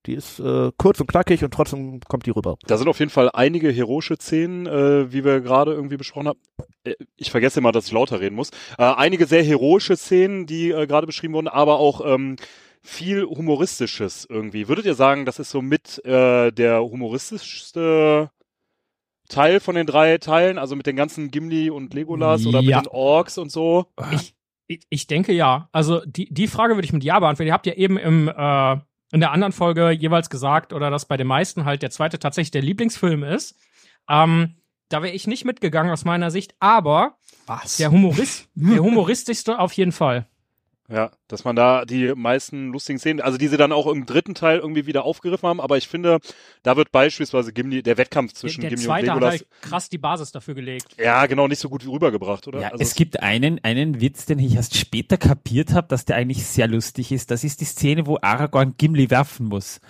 Die ist äh, kurz und knackig und trotzdem kommt die rüber. Da sind auf jeden Fall einige heroische Szenen, äh, wie wir gerade irgendwie besprochen haben. Äh, Ich vergesse immer, dass ich lauter reden muss. Äh, einige sehr heroische Szenen, die äh, gerade beschrieben wurden, aber auch ähm, viel humoristisches irgendwie. Würdet ihr sagen, das ist so mit äh, der humoristischste Teil von den drei Teilen, also mit den ganzen Gimli und Legolas oder Ja. mit den Orks und so? Ich, ich, ich denke ja. Also die, die Frage würde ich mit Ja beantworten. Ihr habt ja eben im, äh, in der anderen Folge jeweils gesagt, oder dass bei den meisten halt der zweite tatsächlich der Lieblingsfilm ist. Ähm, da wäre ich nicht mitgegangen aus meiner Sicht, aber Was? der Humorist, der humoristischste auf jeden Fall. Ja, dass man da die meisten lustigen Szenen, also die sie dann auch im dritten Teil irgendwie wieder aufgegriffen haben, aber ich finde, da wird beispielsweise Gimli, der Wettkampf zwischen der der Gimli und zweite hat Legolas, halt krass die Basis dafür gelegt. ja, genau, nicht so gut rübergebracht, oder? Ja, also es gibt einen, einen Witz, den ich erst später kapiert habe, dass der eigentlich sehr lustig ist. Das ist die Szene, wo Aragorn Gimli werfen muss.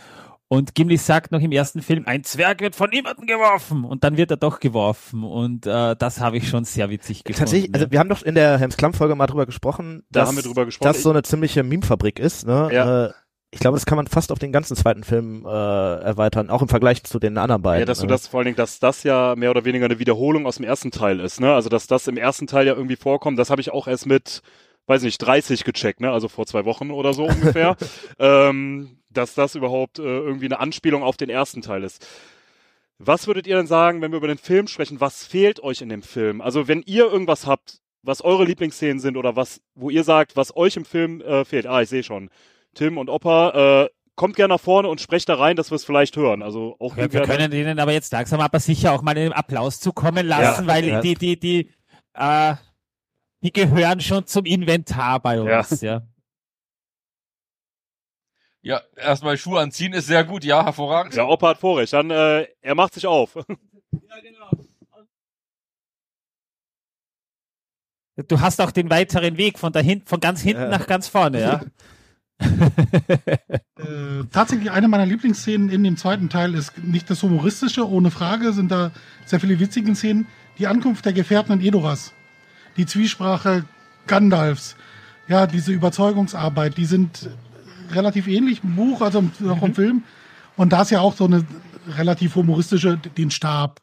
Und Gimli sagt noch im ersten Film, ein Zwerg wird von niemandem geworfen. Und dann wird er doch geworfen. Und äh, das habe ich schon sehr witzig gefunden. Tatsächlich, also wir haben doch in der Helms Klamm-Folge mal drüber gesprochen, Da dass haben wir drüber gesprochen. das so eine ziemliche Meme-Fabrik ist. Ne? Ja. Äh, ich glaube, das kann man fast auf den ganzen zweiten Film äh, erweitern, auch im Vergleich zu den anderen beiden. Ja, dass du ne? das vor allen Dingen, dass das ja mehr oder weniger eine Wiederholung aus dem ersten Teil ist, ne? Also dass das im ersten Teil ja irgendwie vorkommt, das habe ich auch erst mit, weiß nicht, 30 gecheckt, ne? Also vor zwei Wochen oder so ungefähr. <laughs> ähm, dass das überhaupt äh, irgendwie eine Anspielung auf den ersten Teil ist. Was würdet ihr denn sagen, wenn wir über den Film sprechen? Was fehlt euch in dem Film? Also wenn ihr irgendwas habt, was eure Lieblingsszenen sind oder was, wo ihr sagt, was euch im Film äh, fehlt. Ah, ich sehe schon. Tim und Opa, äh, kommt gerne nach vorne und sprecht da rein, dass wir es vielleicht hören. Also auch Ja, wir können denen aber jetzt langsam aber sicher auch mal einen Applaus zukommen lassen, weil ja. die, die, die, äh, die gehören schon zum Inventar bei uns, ja. Ja, erstmal Schuhe anziehen ist sehr gut, ja, hervorragend. Ja, Opa hat Vorrecht. Dann, äh, er macht sich auf. <laughs> Du hast auch den weiteren Weg von da hinten, von ganz hinten Ja. nach ganz vorne, ja. <laughs> Äh, tatsächlich eine meiner Lieblingsszenen in dem zweiten Teil ist nicht das humoristische, ohne Frage sind da sehr viele witzige Szenen. Die Ankunft der Gefährten in Edoras, die Zwiesprache Gandalfs, ja, diese Überzeugungsarbeit, die sind relativ ähnlich im Buch, also im, auch im Film. Und da ist ja auch so eine relativ humoristische, den Stab.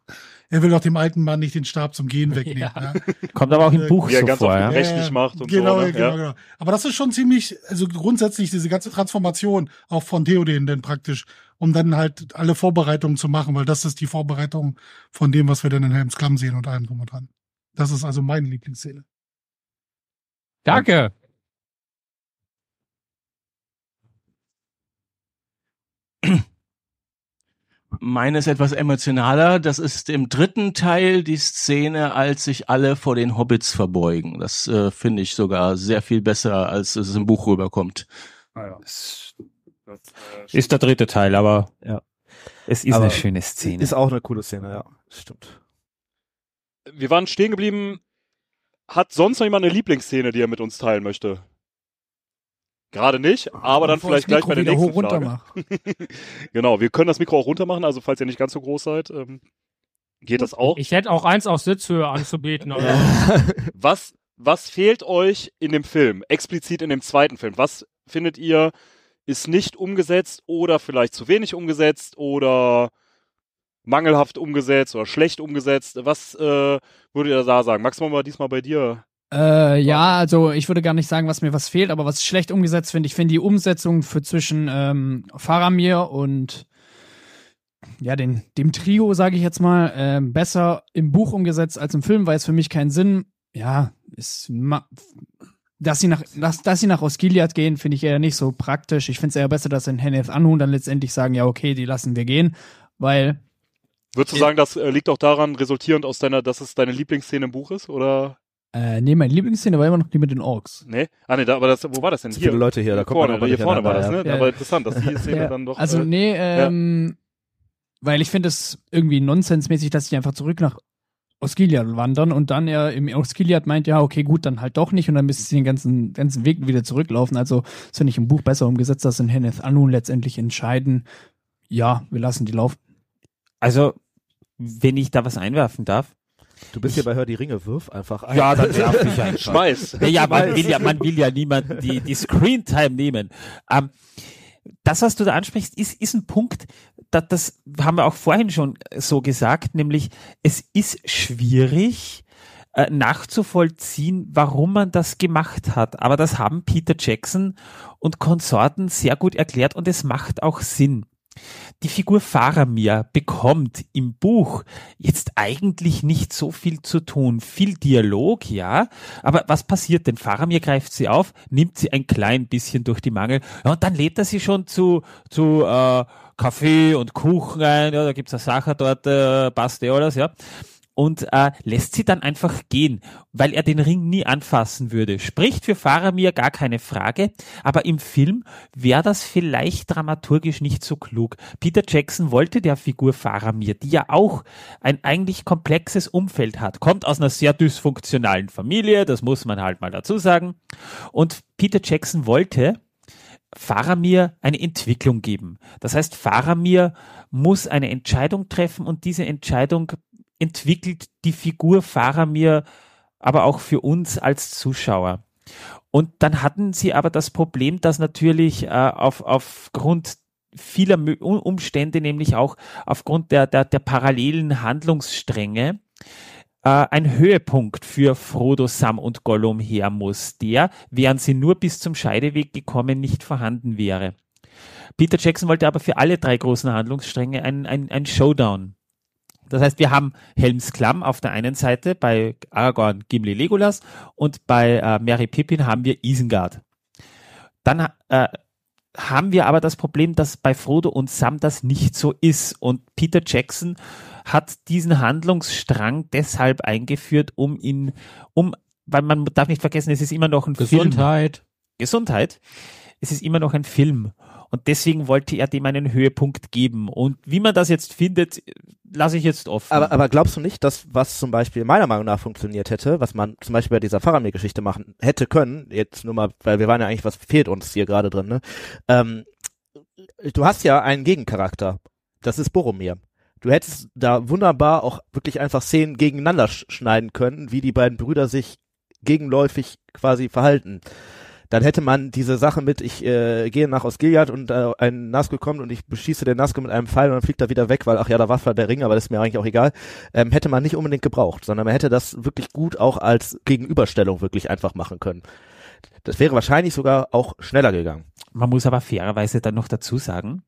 Er will doch dem alten Mann nicht den Stab zum Gehen wegnehmen. Ja. Ja. Kommt aber auch im Buch Wie er so ganz vor, ja. rechtlich macht und genau, so. Ne? Genau, ja. genau. Aber das ist schon ziemlich, also grundsätzlich diese ganze Transformation auch von Theoden denn praktisch, um dann halt alle Vorbereitungen zu machen, weil das ist die Vorbereitung von dem, was wir dann in Helms Klamm sehen und allem drum und dran. Das ist also meine Lieblingsszene. Danke. Meine ist etwas emotionaler. Das ist im dritten Teil die Szene, als sich alle vor den Hobbits verbeugen. Das äh, finde ich sogar sehr viel besser, als es im Buch rüberkommt. Ist der dritte Teil, aber Ja. es ist Aber eine schöne Szene. Ist auch eine coole Szene, ja. Stimmt. Wir waren stehen geblieben. Hat sonst noch jemand eine Lieblingsszene, die er mit uns teilen möchte? Gerade nicht, aber dann vielleicht gleich bei der Mikro nächsten wieder Frage. <laughs> genau, wir können das Mikro auch runter machen, also falls ihr nicht ganz so groß seid, ähm, geht das auch. Ich hätte auch eins auf Sitzhöhe anzubieten. Aber <laughs> Was, was fehlt euch in dem Film, explizit in dem zweiten Film? Was findet ihr ist nicht umgesetzt oder vielleicht zu wenig umgesetzt oder mangelhaft umgesetzt oder schlecht umgesetzt? Was äh, würdet ihr da sagen? Max, machen wir diesmal bei dir. Äh, ja, also ich würde gar nicht sagen, was mir was fehlt, aber was ich schlecht umgesetzt finde, ich finde die Umsetzung für zwischen ähm, Faramir und ja, den, dem Trio, sage ich jetzt mal, ähm, besser im Buch umgesetzt als im Film, weil es für mich keinen Sinn. Ja, ist dass sie nach dass, dass sie nach Osgiliath gehen, finde ich eher nicht so praktisch. Ich finde es eher besser, dass in Henneth Anhun dann letztendlich sagen, ja, okay, die lassen wir gehen, weil Würdest du sagen, das äh, liegt auch daran, resultierend aus deiner, dass es deine Lieblingsszene im Buch ist? Oder? Äh, nee, meine Lieblingsszene war immer noch die mit den Orks. Nee? Ah, nee, da, aber das, wo war das denn? Zu viele Leute hier, da kommt man vorne, aber hier vorne war das, ne? ja. Aber interessant, dass die <laughs> Szene Ja, dann doch. also äh, nee, ähm, weil ich finde es irgendwie nonsensmäßig, dass die einfach zurück nach Osgiliath wandern und dann er im Osgiliath meint, ja, okay, gut, dann halt doch nicht und dann müssen sie den ganzen, ganzen Weg wieder zurücklaufen. Also ist finde ich im Buch besser umgesetzt, dass in Henneth Anu letztendlich entscheiden, ja, wir lassen die laufen. Also, wenn ich da was einwerfen darf. Du bist hier bei Hör die Ringe, wirf einfach ein. Ja, dann werf ich <laughs> einfach. Schmeiß. Ja, ja, man will ja, man will ja niemanden die, die Screen-Time nehmen. Ähm, das, was du da ansprichst, ist, ist ein Punkt, da, das haben wir auch vorhin schon so gesagt, nämlich es ist schwierig äh, nachzuvollziehen, warum man das gemacht hat. Aber das haben Peter Jackson und Konsorten sehr gut erklärt und es macht auch Sinn. Die Figur Faramir bekommt im Buch jetzt eigentlich nicht so viel zu tun. Viel Dialog, ja. Aber was passiert denn? Faramir greift sie auf, nimmt sie ein klein bisschen durch die Mangel ja, und dann lädt er sie schon zu, zu äh, Kaffee und Kuchen ein. Ja, da gibt's eine Sache dort, äh, passt eh alles, ja und äh, lässt sie dann einfach gehen, weil er den Ring nie anfassen würde. Spricht für Faramir gar keine Frage, aber im Film wäre das vielleicht dramaturgisch nicht so klug. Peter Jackson wollte der Figur Faramir, die ja auch ein eigentlich komplexes Umfeld hat, kommt aus einer sehr dysfunktionalen Familie, das muss man halt mal dazu sagen, und Peter Jackson wollte, Faramir eine Entwicklung geben. Das heißt, Faramir muss eine Entscheidung treffen und diese Entscheidung entwickelt die Figur Faramir aber auch für uns als Zuschauer. Und dann hatten sie aber das Problem, dass natürlich äh, auf, aufgrund vieler Um- Umstände, nämlich auch aufgrund der, der, der parallelen Handlungsstränge, äh, ein Höhepunkt für Frodo, Sam und Gollum her muss, der, wären sie nur bis zum Scheideweg gekommen, nicht vorhanden wäre. Peter Jackson wollte aber für alle drei großen Handlungsstränge ein, ein, ein Showdown. Das heißt, wir haben Helms Klamm auf der einen Seite bei Aragorn, Gimli, Legolas und bei äh, Merry Pippin haben wir Isengard. Dann äh, haben wir aber das Problem, dass bei Frodo und Sam das nicht so ist und Peter Jackson hat diesen Handlungsstrang deshalb eingeführt, um ihn, um, weil man darf nicht vergessen, es ist immer noch ein Film. Gesundheit. Gesundheit. Es ist immer noch ein Film. Und deswegen wollte er dem einen Höhepunkt geben. Und wie man das jetzt findet, lasse ich jetzt offen. Aber, aber glaubst du nicht, dass was zum Beispiel meiner Meinung nach funktioniert hätte, was man zum Beispiel bei dieser Faramir-Geschichte machen hätte können, jetzt nur mal, weil wir waren ja eigentlich, was fehlt uns hier gerade drin, ne? Ähm, du hast ja einen Gegencharakter. Das ist Boromir. Du hättest da wunderbar auch wirklich einfach Szenen gegeneinander sch schneiden können, wie die beiden Brüder sich gegenläufig quasi verhalten. Dann hätte man diese Sache mit, ich äh, gehe nach Osgiliath und äh, ein Nazgul kommt und ich beschieße den Nazgul mit einem Pfeil und dann fliegt er wieder weg, weil ach ja, da war zwar der Ring, aber das ist mir eigentlich auch egal. Ähm, hätte man nicht unbedingt gebraucht, sondern man hätte das wirklich gut auch als Gegenüberstellung wirklich einfach machen können. Das wäre wahrscheinlich sogar auch schneller gegangen. Man muss aber fairerweise dann noch dazu sagen,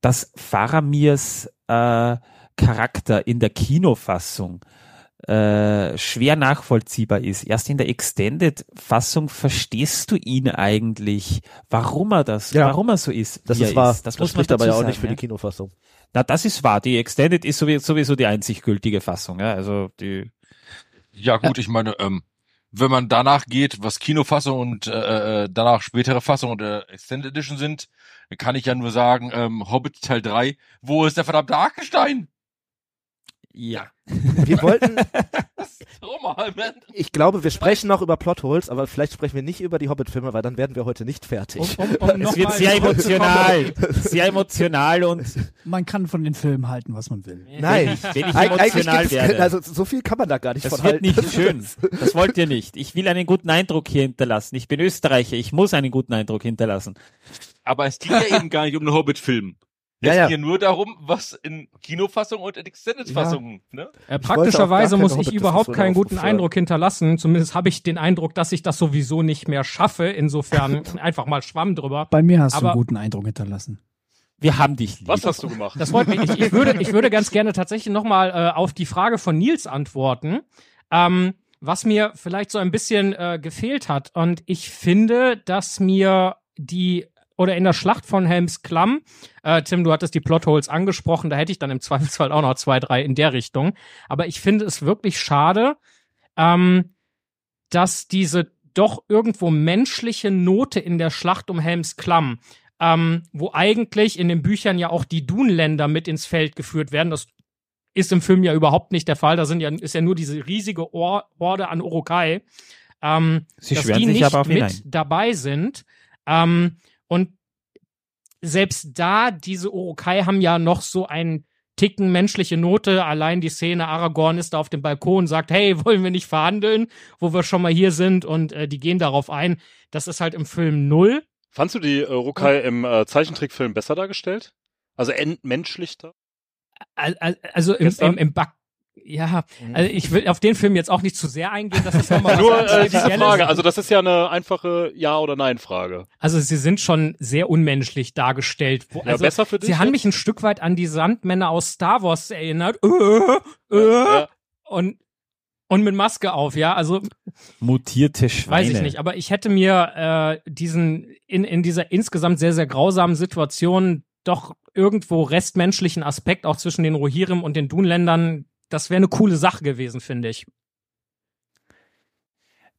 dass Faramirs äh, Charakter in der Kinofassung äh, schwer nachvollziehbar ist. Erst in der Extended-Fassung verstehst du ihn eigentlich, warum er das, Ja. warum er so ist. Das ist wahr. Ist. Das, Das, muss man spricht aber ja auch nicht für ja. die Kinofassung. Na, das ist wahr. Die Extended ist sowieso, die einzig gültige Fassung. Ja? Also die Ja gut, ich meine, ähm, wenn man danach geht, was Kinofassung und äh, äh, danach spätere Fassung und äh, Extended Edition sind, kann ich ja nur sagen, ähm, Hobbit Teil 3, wo ist der verdammte Arkenstein? Ja. Wir wollten, <laughs> ich glaube, wir sprechen noch über Plotholes, aber vielleicht sprechen wir nicht über die Hobbit-Filme, weil dann werden wir heute nicht fertig. Um, um, um <laughs> Es wird sehr emotional. sehr emotional und Man kann von den Filmen halten, was man will. Nein, wenn ich emotional werde. also so viel kann man da gar nicht Das von wird halten. nicht schön. Das wollt ihr nicht. Ich will einen guten Eindruck hier hinterlassen. Ich bin Österreicher. Ich muss einen guten Eindruck hinterlassen. Aber es geht ja eben gar nicht um den Hobbit-Film. Ja, Es ja. geht ja nur darum, was in Kinofassung und in Extended-Fassung, ne? Äh, wollte praktischerweise muss ich überhaupt keinen guten. Eindruck hinterlassen. Zumindest habe ich den Eindruck, dass ich das sowieso nicht mehr schaffe. Insofern <laughs> einfach mal Schwamm drüber. Bei mir hast du Aber- einen guten Eindruck hinterlassen. Wir haben dich lieb. Was hast du gemacht? Das freut mich. Ich, ich, würde, ich würde ganz gerne tatsächlich nochmal äh, auf die Frage von Nils antworten, ähm, was mir vielleicht so ein bisschen äh, gefehlt hat. Und ich finde, dass mir die oder in der Schlacht von Helms Klamm, äh, Tim, du hattest die Plotholes angesprochen, da hätte ich dann im Zweifelsfall auch noch zwei, drei in der Richtung. Aber ich finde es wirklich schade, ähm, dass diese doch irgendwo menschliche Note in der Schlacht um Helms Klamm, ähm, wo eigentlich in den Büchern ja auch die Dunländer mit ins Feld geführt werden, das ist im Film ja überhaupt nicht der Fall. Da sind ja, ist ja nur diese riesige Or Horde an Urukai, ähm, Sie dass die nicht aber mit dabei sind. Ähm, und selbst da, diese Urukai haben ja noch so einen Ticken menschliche Note. Allein die Szene, Aragorn ist da auf dem Balkon, sagt, hey, <laughs> wollen wir nicht verhandeln, wo wir schon mal hier sind und äh, die gehen darauf ein. Das ist halt im Film null. Fandst du die äh, Rukai im äh, Zeichentrickfilm besser dargestellt? Also entmenschlichter? Al- al- Also im, im, im Back. Ja, also ich will auf den Film jetzt auch nicht zu sehr eingehen, das ist nochmal <laughs> Nur äh, diese. Frage, also das ist ja eine einfache Ja- oder Nein-Frage. Also sie sind schon sehr unmenschlich dargestellt. Wo, Ja, also, besser für dich Sie haben mich ein Stück weit an die Sandmänner aus Star Wars erinnert. Äh, äh, Ja. Und und mit Maske auf, ja. Also Mutierte Schweine. weiß ich nicht, aber ich hätte mir äh, diesen in in dieser insgesamt sehr sehr grausamen Situation doch irgendwo restmenschlichen Aspekt auch zwischen den Rohirrim und den Dunländern. Das wäre eine coole Sache gewesen, finde ich.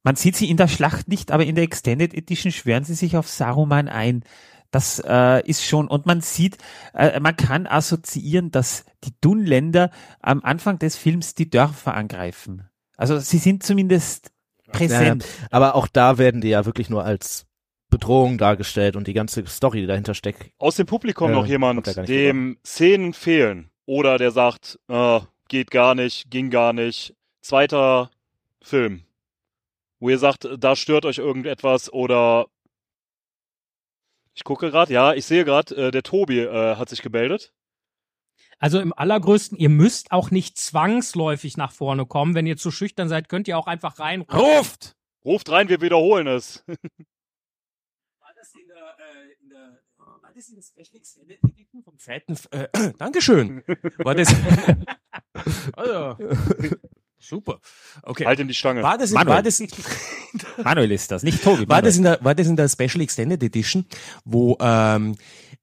Man sieht sie in der Schlacht nicht, aber in der Extended Edition schwören sie sich auf Saruman ein. Das äh, ist schon, und man sieht, äh, man kann assoziieren, dass die Dunländer am Anfang des Films die Dörfer angreifen. Also sie sind zumindest präsent. Ja, aber auch da werden die ja wirklich nur als Bedrohung dargestellt und die ganze Story, die dahinter steckt. Aus dem Publikum Äh, noch jemand, dem Szenen fehlen oder der sagt, äh, geht gar nicht, ging gar nicht. Zweiter Film, wo ihr sagt, da stört euch irgendetwas oder ich gucke gerade, ja, ich sehe gerade, äh, der Tobi äh, hat sich gemeldet. Also im allergrößten, ihr müsst auch nicht zwangsläufig nach vorne kommen. Wenn ihr zu schüchtern seid, könnt ihr auch einfach rein. Ruft! Ruft rein, wir wiederholen es. <laughs> War das in der, äh, in der, war das in der Special Extended Edition vom zweiten, F- äh, <clears throat> Dankeschön. War das, <laughs> also, super. Okay. Halt ihm die Stange. War das, in, Manuel. war das, <laughs> Manuel ist das, nicht Tobi. war das in der, war das in der Special Extended Edition, wo, ähm,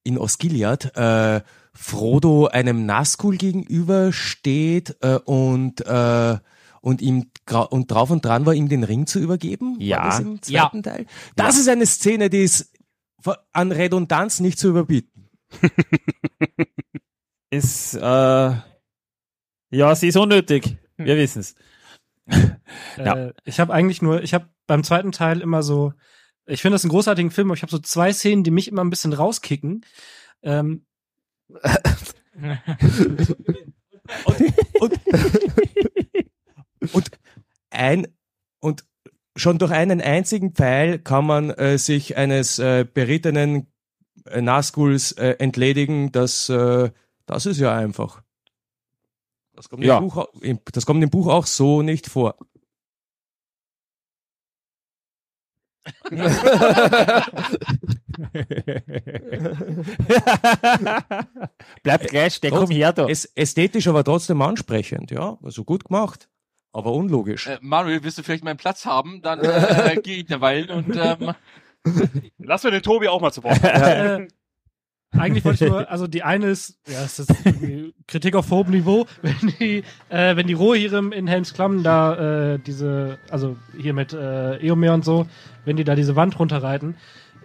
in Osgiliath, äh, Frodo einem Nazgul gegenüber steht, äh, und, äh, und ihm und drauf und dran war, ihm den Ring zu übergeben? Ja. War das im Ja. zweiten Teil? Das ist eine Szene, die ist an Redundanz nicht zu überbieten. <laughs> ist, äh, ja, sie ist unnötig. Wir wissen's. <laughs> Ja. Äh, ich habe eigentlich nur, ich habe beim zweiten Teil immer so, ich finde das einen großartigen Film, aber ich habe so zwei Szenen, die mich immer ein bisschen rauskicken. Ähm, <laughs> und ein und schon durch einen einzigen Pfeil kann man äh, sich eines äh, berittenen äh, Nazguls äh, entledigen. Das, äh, das ist ja einfach. Das kommt, Ja. im Buch, das kommt im Buch auch so nicht vor. <laughs> Bleib gleich, der komm her da. Es, ästhetisch, aber trotzdem ansprechend, ja. Also gut gemacht, aber unlogisch. Äh, Manuel, willst du vielleicht meinen Platz haben? Dann äh, <laughs> gehe ich derweil und ähm, <laughs> Lass wir den Tobi auch mal zu Wort. <laughs> äh, eigentlich wollte ich nur, also die eine ist, ja, ist irgendwie Kritik auf hohem Niveau, wenn die, äh, wenn die Rohirrim in Helms Klamm da äh, diese, also hier mit äh, Eomer und so, wenn die da diese Wand runterreiten,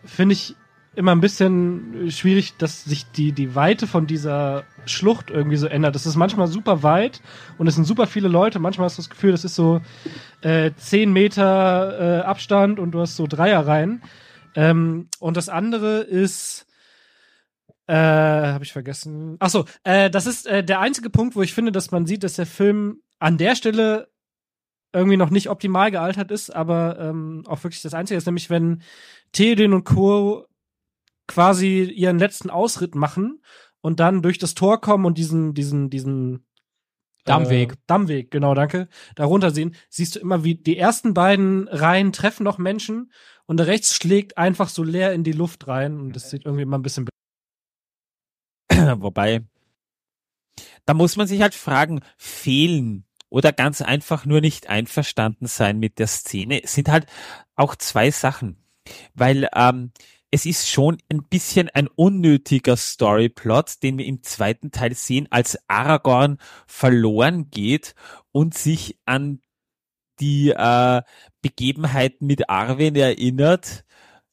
finde ich immer ein bisschen schwierig, dass sich die, die Weite von dieser Schlucht irgendwie so ändert. Das ist manchmal super weit und es sind super viele Leute. Manchmal hast du das Gefühl, das ist so äh, 10 Meter äh, Abstand und du hast so Dreierreihen. Ähm, und das andere ist, äh, habe ich vergessen. Ach so, äh, das ist äh, der einzige Punkt, wo ich finde, dass man sieht, dass der Film an der Stelle irgendwie noch nicht optimal gealtert ist, aber ähm, auch wirklich das Einzige ist, nämlich wenn Theoden und Co. quasi ihren letzten Ausritt machen und dann durch das Tor kommen und diesen, diesen, diesen Dammweg. Äh, Dammweg, genau, danke. Darunter sehen, siehst du immer, wie die ersten beiden Reihen treffen noch Menschen und der rechts schlägt einfach so leer in die Luft rein und das sieht irgendwie immer ein bisschen <clears throat> Wobei, da muss man sich halt fragen, fehlen oder ganz einfach nur nicht einverstanden sein mit der Szene, sind halt auch zwei Sachen. Weil ähm, es ist schon ein bisschen ein unnötiger Storyplot, den wir im zweiten Teil sehen, als Aragorn verloren geht und sich an die äh, Begebenheiten mit Arwen erinnert,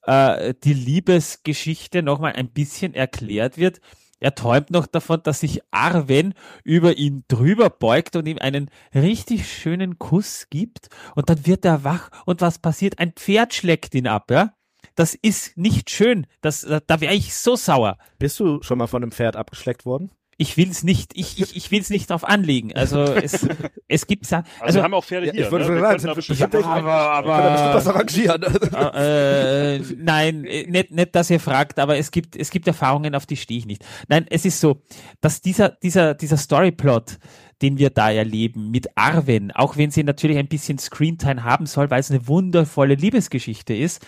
äh, die Liebesgeschichte nochmal ein bisschen erklärt wird. Er träumt noch davon, dass sich Arwen über ihn drüber beugt und ihm einen richtig schönen Kuss gibt und dann wird er wach und was passiert? Ein Pferd schlägt ihn ab, ja? Das ist nicht schön. Das, da wäre ich so sauer. Bist du schon mal von einem Pferd abgeschleckt worden? Ich will's nicht, ich, ich, ich will's nicht drauf anlegen. Also <laughs> es, es gibt Sa- Also, wir haben auch Pferde hier. ich wollte ne? sagen, da bestimmt- bestimmt- aber, bestimmt was arrangieren. <laughs> äh, nein, äh, nicht, nicht, dass ihr fragt, aber es gibt, es gibt Erfahrungen, auf die stehe ich nicht. Nein, es ist so, dass dieser, dieser, dieser Storyplot, den wir da erleben mit Arwen, auch wenn sie natürlich ein bisschen Screentime haben soll, weil es eine wundervolle Liebesgeschichte ist,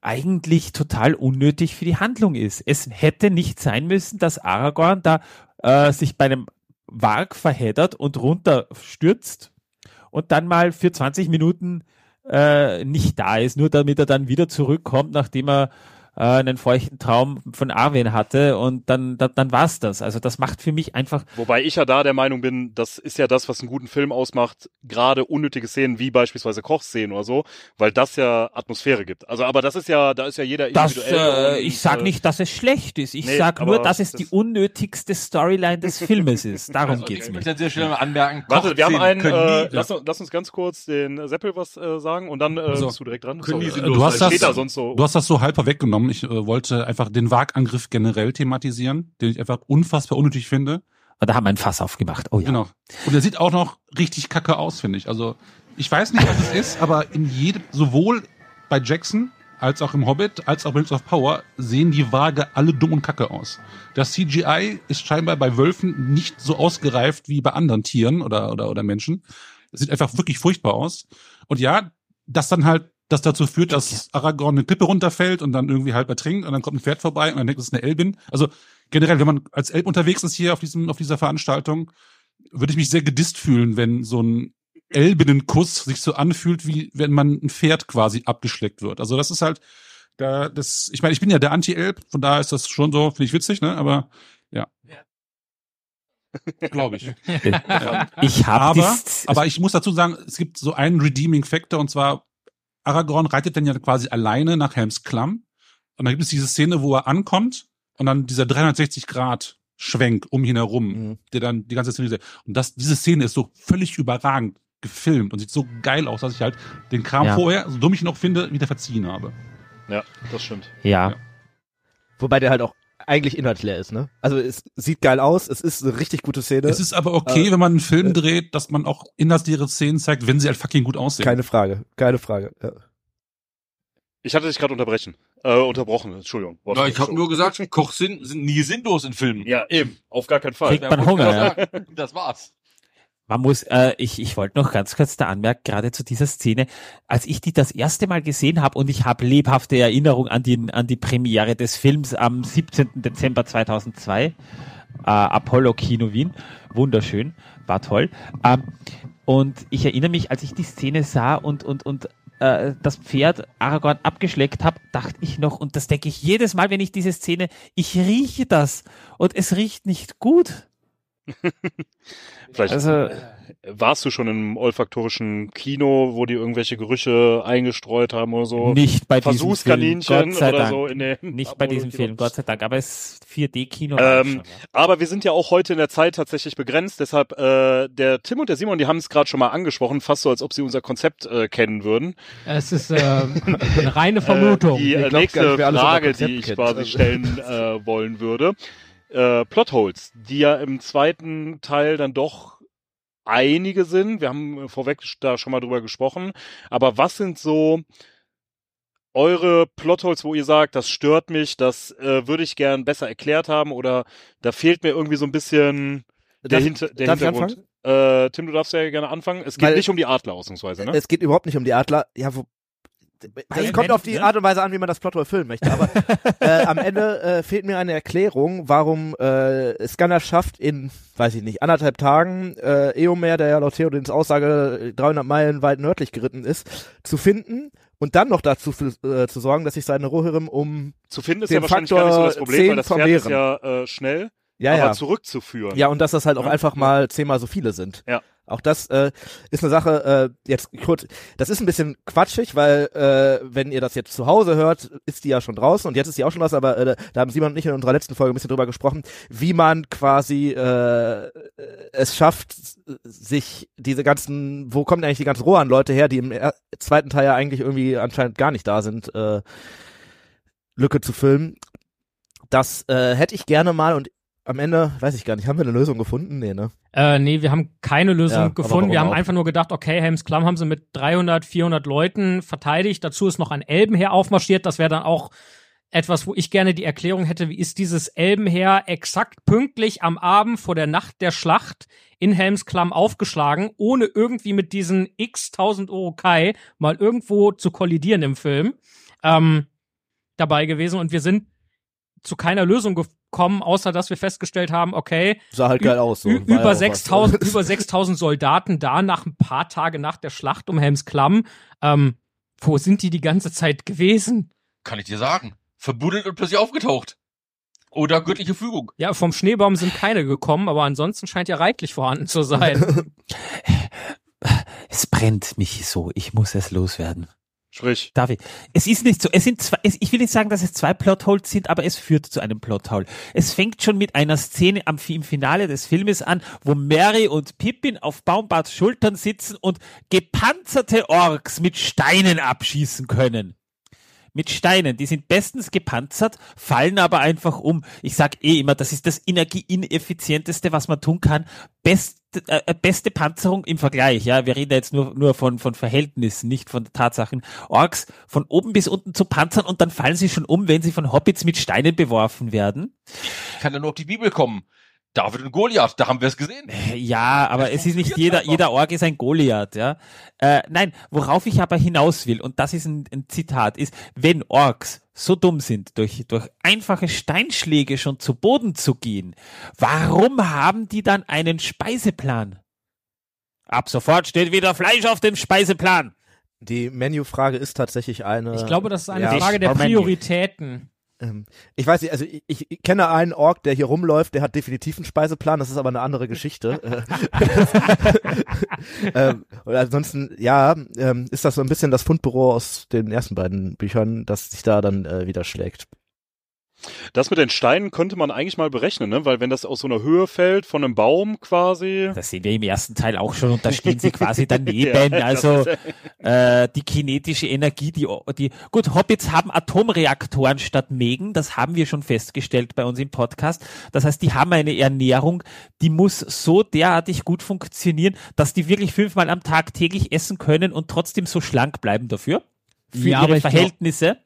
eigentlich total unnötig für die Handlung ist. Es hätte nicht sein müssen, dass Aragorn da äh, sich bei einem Warg verheddert und runterstürzt und dann mal für 20 Minuten äh, nicht da ist, nur damit er dann wieder zurückkommt, nachdem er äh, einen feuchten Traum von Arwen hatte und dann, dann, dann war's das. Also das macht für mich einfach Wobei ich ja da der Meinung bin, das ist ja das, was einen guten Film ausmacht, gerade unnötige Szenen wie beispielsweise Kochszenen oder so, weil das ja Atmosphäre gibt. Also, aber das ist ja, da ist ja jeder Das, individuell. äh, und, ich sag äh, nicht, dass es schlecht ist. Ich nee, sag nur, dass es das- die unnötigste Storyline des <laughs> Filmes ist. Darum Also, geht's ich mir. möchte an dieser Stelle mal anmerken, Warte, wir haben einen, äh, nie, lass, lass uns ganz kurz den Seppel was äh, sagen und dann äh, Also, bist du direkt dran. Sorry. Du hast, das, da so. du hast das so halb weggenommen. Ich äh, wollte einfach den Wagangriff generell thematisieren, den ich einfach unfassbar unnötig finde. Da haben wir ein Fass aufgemacht. Oh ja. Genau. Und er sieht auch noch richtig kacke aus, finde ich. Also, ich weiß nicht, was es ist, aber in jedem, sowohl bei Jackson als auch im Hobbit, als auch bei Rings of Power, sehen die Waage alle dumm und kacke aus. Das CGI ist scheinbar bei Wölfen nicht so ausgereift wie bei anderen Tieren oder, oder, oder Menschen. Es sieht einfach wirklich furchtbar aus. Und ja, das dann halt, das dazu führt, dass Aragorn eine Klippe runterfällt und dann irgendwie halb ertrinkt und dann kommt ein Pferd vorbei und dann denkt, es ist eine Elbin. Also generell, wenn man als Elb unterwegs ist hier auf diesem, auf dieser Veranstaltung, würde ich mich sehr gedisst fühlen, wenn so ein Elbinnenkuss sich so anfühlt, wie wenn man ein Pferd quasi abgeschleckt wird. Also das ist halt, da, das, ich meine, ich bin ja der Anti-Elb, von daher ist das schon so, finde ich witzig, ne? Aber ja. Glaube ich. <laughs> Ich habe aber, aber ich muss dazu sagen, es gibt so einen Redeeming Factor und zwar Aragorn reitet dann ja quasi alleine nach Helms Klamm und dann gibt es diese Szene, wo er ankommt und dann dieser 360 Grad Schwenk um ihn herum, Mhm. der dann die ganze Szene und das diese Szene ist so völlig überragend gefilmt und sieht so geil aus, dass ich halt den Kram Ja. vorher, so dumm ich ihn auch finde, wieder verziehen habe. Ja, das stimmt. Ja. Wobei der halt auch eigentlich inhaltsleer ist, ne? Also es sieht geil aus, es ist eine richtig gute Szene. Es ist aber okay, Äh, wenn man einen Film dreht, dass man auch inhaltsleere Szenen zeigt, wenn sie halt fucking gut aussehen. Keine Frage, keine Frage. Ja. Ich hatte dich gerade unterbrechen. Äh, unterbrochen, Entschuldigung. Ja, ich habe nur gesagt, Kochsinn sind nie sinnlos in Filmen. Ja, eben. Auf gar keinen Fall. Kriegt man Hunger, ja. <laughs> Das war's. Man muss, äh, ich, ich wollte noch ganz kurz da anmerken, gerade zu dieser Szene, als ich die das erste Mal gesehen habe und ich habe lebhafte Erinnerung an die, an die Premiere des Films am 17. Dezember 2002, äh, Apollo Kino Wien, wunderschön, war toll. Ähm, und ich erinnere mich, als ich die Szene sah und, und, und äh, das Pferd Aragorn abgeschleckt habe, dachte ich noch, und das denke ich jedes Mal, wenn ich diese Szene, ich rieche das und es riecht nicht gut. <laughs> Vielleicht Also- warst du schon im olfaktorischen Kino, wo die irgendwelche Gerüche eingestreut haben oder so? Nicht bei diesem Film, Versuchskaninchen Gott sei oder Dank. so in den Nicht bei diesem Film, Gott sei Dank. Aber es 4D-Kino. Ähm, aber wir sind ja auch heute in der Zeit tatsächlich begrenzt, deshalb äh, der Tim und der Simon, die haben es gerade schon mal angesprochen, fast so, als ob sie unser Konzept äh, kennen würden. Es ist äh, eine reine Vermutung. Äh, die äh, glaubt nächste Frage, die ich quasi Also- stellen äh, wollen würde. Äh, Plotholes, die ja im zweiten Teil dann doch einige sind. Wir haben vorweg da schon mal drüber gesprochen. Aber was sind so eure Plotholes, wo ihr sagt, das stört mich, das äh, würde ich gern besser erklärt haben oder da fehlt mir irgendwie so ein bisschen der, Darf- Hinter der darf Hintergrund. Äh, Tim, du darfst ja gerne anfangen. Es geht Weil- nicht um die Adler ausnahmsweise, ne? Es geht überhaupt nicht um die Adler. Ja, wo, es kommt auf die Art und Weise an, wie man das Plot erfüllen möchte. Aber <laughs> äh, am Ende äh, fehlt mir eine Erklärung, warum äh, Scanner schafft in, weiß ich nicht, anderthalb Tagen äh, Eomer, der ja laut Theodins Aussage 300 Meilen weit nördlich geritten ist, zu finden und dann noch dazu äh, zu sorgen, dass sich seine Rohirrim um zu finden ist den ja wahrscheinlich Faktor gar nicht so das Problem, 10 weil das Pferd ist vermehren. ja äh, schnell, Ja, aber ja. zurückzuführen. Ja, und dass das halt auch Ja. einfach mal zehnmal so viele sind. Ja. Auch das äh, ist eine Sache, äh, jetzt kurz, das ist ein bisschen quatschig, weil äh, wenn ihr das jetzt zu Hause hört, ist die ja schon draußen und jetzt ist die auch schon draußen, aber äh, da haben Simon und ich in unserer letzten Folge ein bisschen drüber gesprochen, wie man quasi äh, es schafft, sich diese ganzen, wo kommen eigentlich die ganzen Rohan-Leute her, die im zweiten Teil ja eigentlich irgendwie anscheinend gar nicht da sind, äh, Lücke zu filmen. Das äh, hätte ich gerne mal und am Ende, weiß ich gar nicht, haben wir eine Lösung gefunden? Nee, ne? Äh, nee, wir haben keine Lösung Ja, gefunden. Wir haben auch? einfach nur gedacht, okay, Helms Klamm haben sie mit 300, 400 Leuten verteidigt. Dazu ist noch ein Elbenheer aufmarschiert. Das wäre dann auch etwas, wo ich gerne die Erklärung hätte, wie ist dieses Elbenheer exakt pünktlich am Abend vor der Nacht der Schlacht in Helmsklamm aufgeschlagen, ohne irgendwie mit diesen x tausend Urukai mal irgendwo zu kollidieren im Film, ähm, dabei gewesen. Und wir sind zu keiner Lösung gekommen, außer dass wir festgestellt haben, okay, Sah halt geil aus, so. über was. 6000 <laughs> über 6000 Soldaten da nach ein paar Tage nach der Schlacht um Helmsklamm. Ähm, wo sind die die ganze Zeit gewesen? Kann ich dir sagen. Verbuddelt und plötzlich aufgetaucht. Oder göttliche Fügung. Ja, vom Schneebaum sind keine gekommen, aber ansonsten scheint ja reichlich vorhanden zu sein. <laughs> Es brennt mich so. Ich muss es loswerden. Sprich. David, es ist nicht so. Es sind zwei, es, ich will nicht sagen, dass es zwei Plotholes sind, aber es führt zu einem Plothole. Es fängt schon mit einer Szene am, im Finale des Filmes an, wo Mary und Pippin auf Baumbarts Schultern sitzen und gepanzerte Orks mit Steinen abschießen können. Mit Steinen, die sind bestens gepanzert, fallen aber einfach um. Ich sag eh immer, das ist das energieineffizienteste, was man tun kann. Best, äh, beste Panzerung im Vergleich, ja. Wir reden jetzt nur, nur von, von Verhältnissen, nicht von Tatsachen. Orks von oben bis unten zu panzern und dann fallen sie schon um, wenn sie von Hobbits mit Steinen beworfen werden. Ich kann ja nur auf die Bibel kommen. David und Goliath, da haben wir es gesehen. Ja, aber es ist nicht jeder, jeder Ork ist ein Goliath, ja. Äh, nein, worauf ich aber hinaus will, und das ist ein, ein Zitat, ist, wenn Orks so dumm sind, durch, durch einfache Steinschläge schon zu Boden zu gehen, warum haben die dann einen Speiseplan? Ab sofort steht wieder Fleisch auf dem Speiseplan. Die Menüfrage ist tatsächlich eine. Ich glaube, das ist eine Ja. Frage der Prioritäten. Ähm, Ich weiß nicht, also ich, ich kenne einen Ork, der hier rumläuft, der hat definitiv einen Speiseplan, das ist aber eine andere Geschichte. <laughs> <laughs> ähm, und ansonsten, ja, ähm, ist das so ein bisschen das Fundbüro aus den ersten beiden Büchern, das sich da dann äh, wieder schlägt. Das mit den Steinen könnte man eigentlich mal berechnen, ne? Weil wenn das aus so einer Höhe fällt, von einem Baum quasi. Das sehen wir im ersten Teil auch schon und da stehen sie quasi <laughs> daneben. Ja, also äh, die kinetische Energie, die, die gut, Hobbits haben Atomreaktoren statt Mägen, das haben wir schon festgestellt bei uns im Podcast. Das heißt, die haben eine Ernährung, die muss so derartig gut funktionieren, dass die wirklich fünfmal am Tag täglich essen können und trotzdem so schlank bleiben dafür. Für Ja, aber ihre Verhältnisse.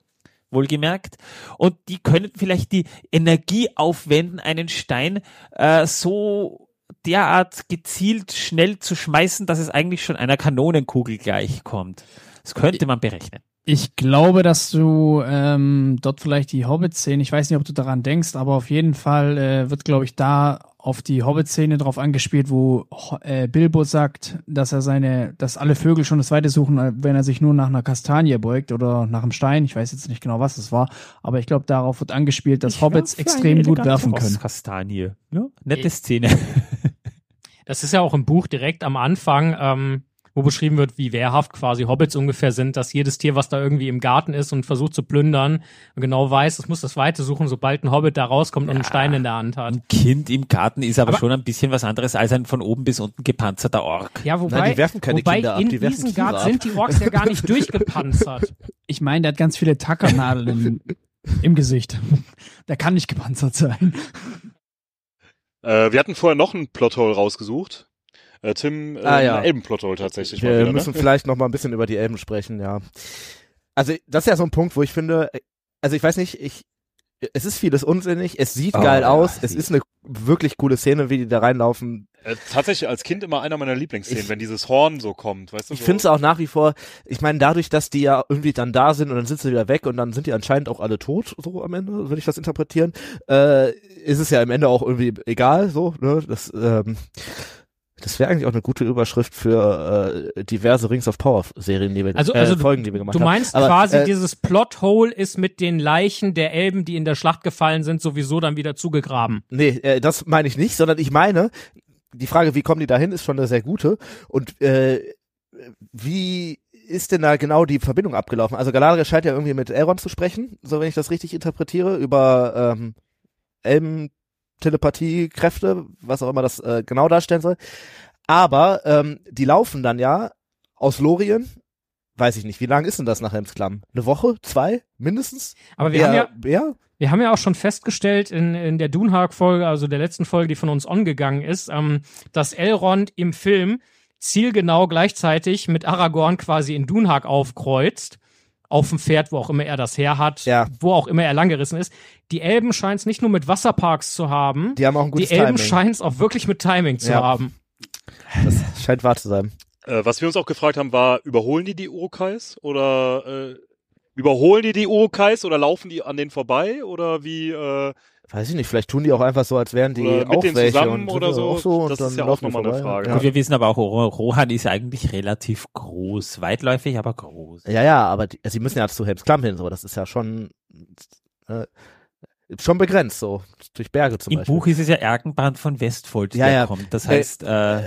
Wohlgemerkt. Und die können vielleicht die Energie aufwenden, einen Stein äh, so derart gezielt schnell zu schmeißen, dass es eigentlich schon einer Kanonenkugel gleichkommt. Das könnte man berechnen. Ich glaube, dass du ähm, dort vielleicht die Hobbit-Szene, ich weiß nicht, ob du daran denkst, aber auf jeden Fall äh, wird, glaube ich, da auf die Hobbit-Szene drauf angespielt, wo äh, Bilbo sagt, dass er seine, dass alle Vögel schon das Weite suchen, wenn er sich nur nach einer Kastanie beugt oder nach einem Stein. Ich weiß jetzt nicht genau, was es war, aber ich glaube, darauf wird angespielt, dass Hobbits extrem gut werfen können. Kastanie. Ja, nette Szene. <laughs> Das ist ja auch im Buch direkt am Anfang, ähm, wo beschrieben wird, wie wehrhaft quasi Hobbits ungefähr sind, dass jedes Tier, was da irgendwie im Garten ist und versucht zu plündern, genau weiß, es muss das Weite suchen, sobald ein Hobbit da rauskommt und einen Stein in der Hand hat. Ein Kind im Garten ist aber, Aber- schon ein bisschen was anderes als ein von oben bis unten gepanzerter Ork. Ja, wobei, Nein, die werfen keine wobei Kinder ab, in die werfen Garten ab. sind die Orks ja gar nicht <laughs> durchgepanzert. Ich meine, der hat ganz viele Tackernadeln im, <laughs> im Gesicht. Der kann nicht gepanzert sein. Äh, wir hatten vorher noch einen Plothole rausgesucht. Äh, Tim, äh, Ah, ja. einen Elben-Plothole tatsächlich mal Wir wieder, müssen ne? vielleicht noch mal ein bisschen über die Elben sprechen, ja. Also das ist ja so ein Punkt, wo ich finde, also ich weiß nicht, ich es ist vieles unsinnig, es sieht Oh, geil ja, aus, es ist eine wirklich coole Szene, wie die da reinlaufen. Äh, tatsächlich als Kind immer einer meiner Lieblingsszenen, wenn dieses Horn so kommt, weißt du? Ich so. finde es auch nach wie vor, ich meine, dadurch, dass die ja irgendwie dann da sind und dann sind sie wieder weg und dann sind die anscheinend auch alle tot, so am Ende, würde ich das interpretieren, äh, ist es ja am Ende auch irgendwie egal, so, ne, das, ähm, das wäre eigentlich auch eine gute Überschrift für äh, diverse Rings of Power Serien, die wir, Also, äh, also Folgen, die wir gemacht du haben. meinst Aber, quasi, äh, dieses Plothole ist mit den Leichen der Elben, die in der Schlacht gefallen sind, sowieso dann wieder zugegraben. Nee, äh, das meine ich nicht, sondern ich meine, die Frage, wie kommen die dahin, ist schon eine sehr gute. Und äh, wie ist denn da genau die Verbindung abgelaufen? Also Galadriel scheint ja irgendwie mit Elrond zu sprechen, so wenn ich das richtig interpretiere, über ähm, Elben, Telepathie, Kräfte, was auch immer das äh, genau darstellen soll. Aber ähm, die laufen dann ja aus Lorien, weiß ich nicht, wie lang ist denn das nach Helmsklamm? Eine Woche? Zwei? Mindestens? Aber wir Eher- haben ja, mehr? wir haben ja auch schon festgestellt in, in der Dunhag-Folge, also der letzten Folge, die von uns ongegangen ist, ähm, dass Elrond im Film zielgenau gleichzeitig mit Aragorn quasi in Dunhag aufkreuzt. Auf dem Pferd, wo auch immer er das her hat, wo auch immer er langgerissen ist. Die Elben scheinen es nicht nur mit Wasserparks zu haben. Die haben auch ein gutes Die Elben scheinen es auch wirklich mit Timing zu Ja. haben. Das scheint wahr zu sein. Äh, was wir uns auch gefragt haben, war, überholen die die Urukais oder äh, überholen die die Urukais oder laufen die an denen vorbei oder wie? Äh, Weiß ich nicht, vielleicht tun die auch einfach so, als wären die Oder mit auch denen welche zusammen und oder so. Auch so und Das dann ist ja auch nochmal eine. Frage. Und wir wissen aber auch, Ro- Rohan ist eigentlich relativ groß. Weitläufig, aber groß. Ja, ja, aber die, sie müssen ja zu Helmsklamm hin, so. Das ist ja schon, äh, schon begrenzt, so. Durch Berge zum Im Beispiel. Buch ist es ja Erkenbrand von Westfold, Ja, der ja. kommt. Das Äh, heißt, äh,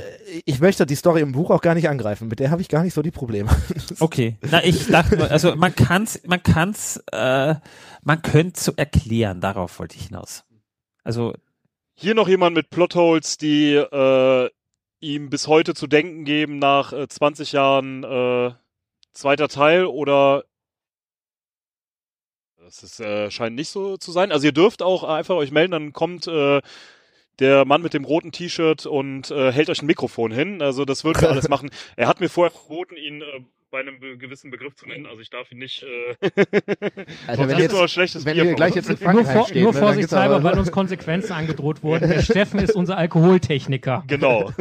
ich möchte die Story im Buch auch gar nicht angreifen. Mit der habe ich gar nicht so die Probleme. <laughs> Okay, na ich dachte, nur, also man kann's, man kann's, äh, man könnte so erklären. Darauf wollte ich hinaus. Also hier noch jemand mit Plotholes, die äh, ihm bis heute zu denken geben nach äh, 20 Jahren äh, zweiter Teil oder das ist, äh, scheint nicht so zu sein. Also ihr dürft auch einfach euch melden, dann kommt äh, der Mann mit dem roten T-Shirt und äh, hält euch ein Mikrofon hin. Also das würden wir alles <laughs> machen. Er hat mir vorher verboten, ihn äh, bei einem be gewissen Begriff zu nennen. Also ich darf ihn nicht. Äh, <laughs> Also wenn jetzt- nur schlechtes wenn Bier wir von gleich jetzt in Nur, Frankreich vor, stehen, nur ne, gibt's vorsichtshalber, weil uns Konsequenzen angedroht wurden. <laughs> Der Steffen ist unser Alkoholtechniker. Genau.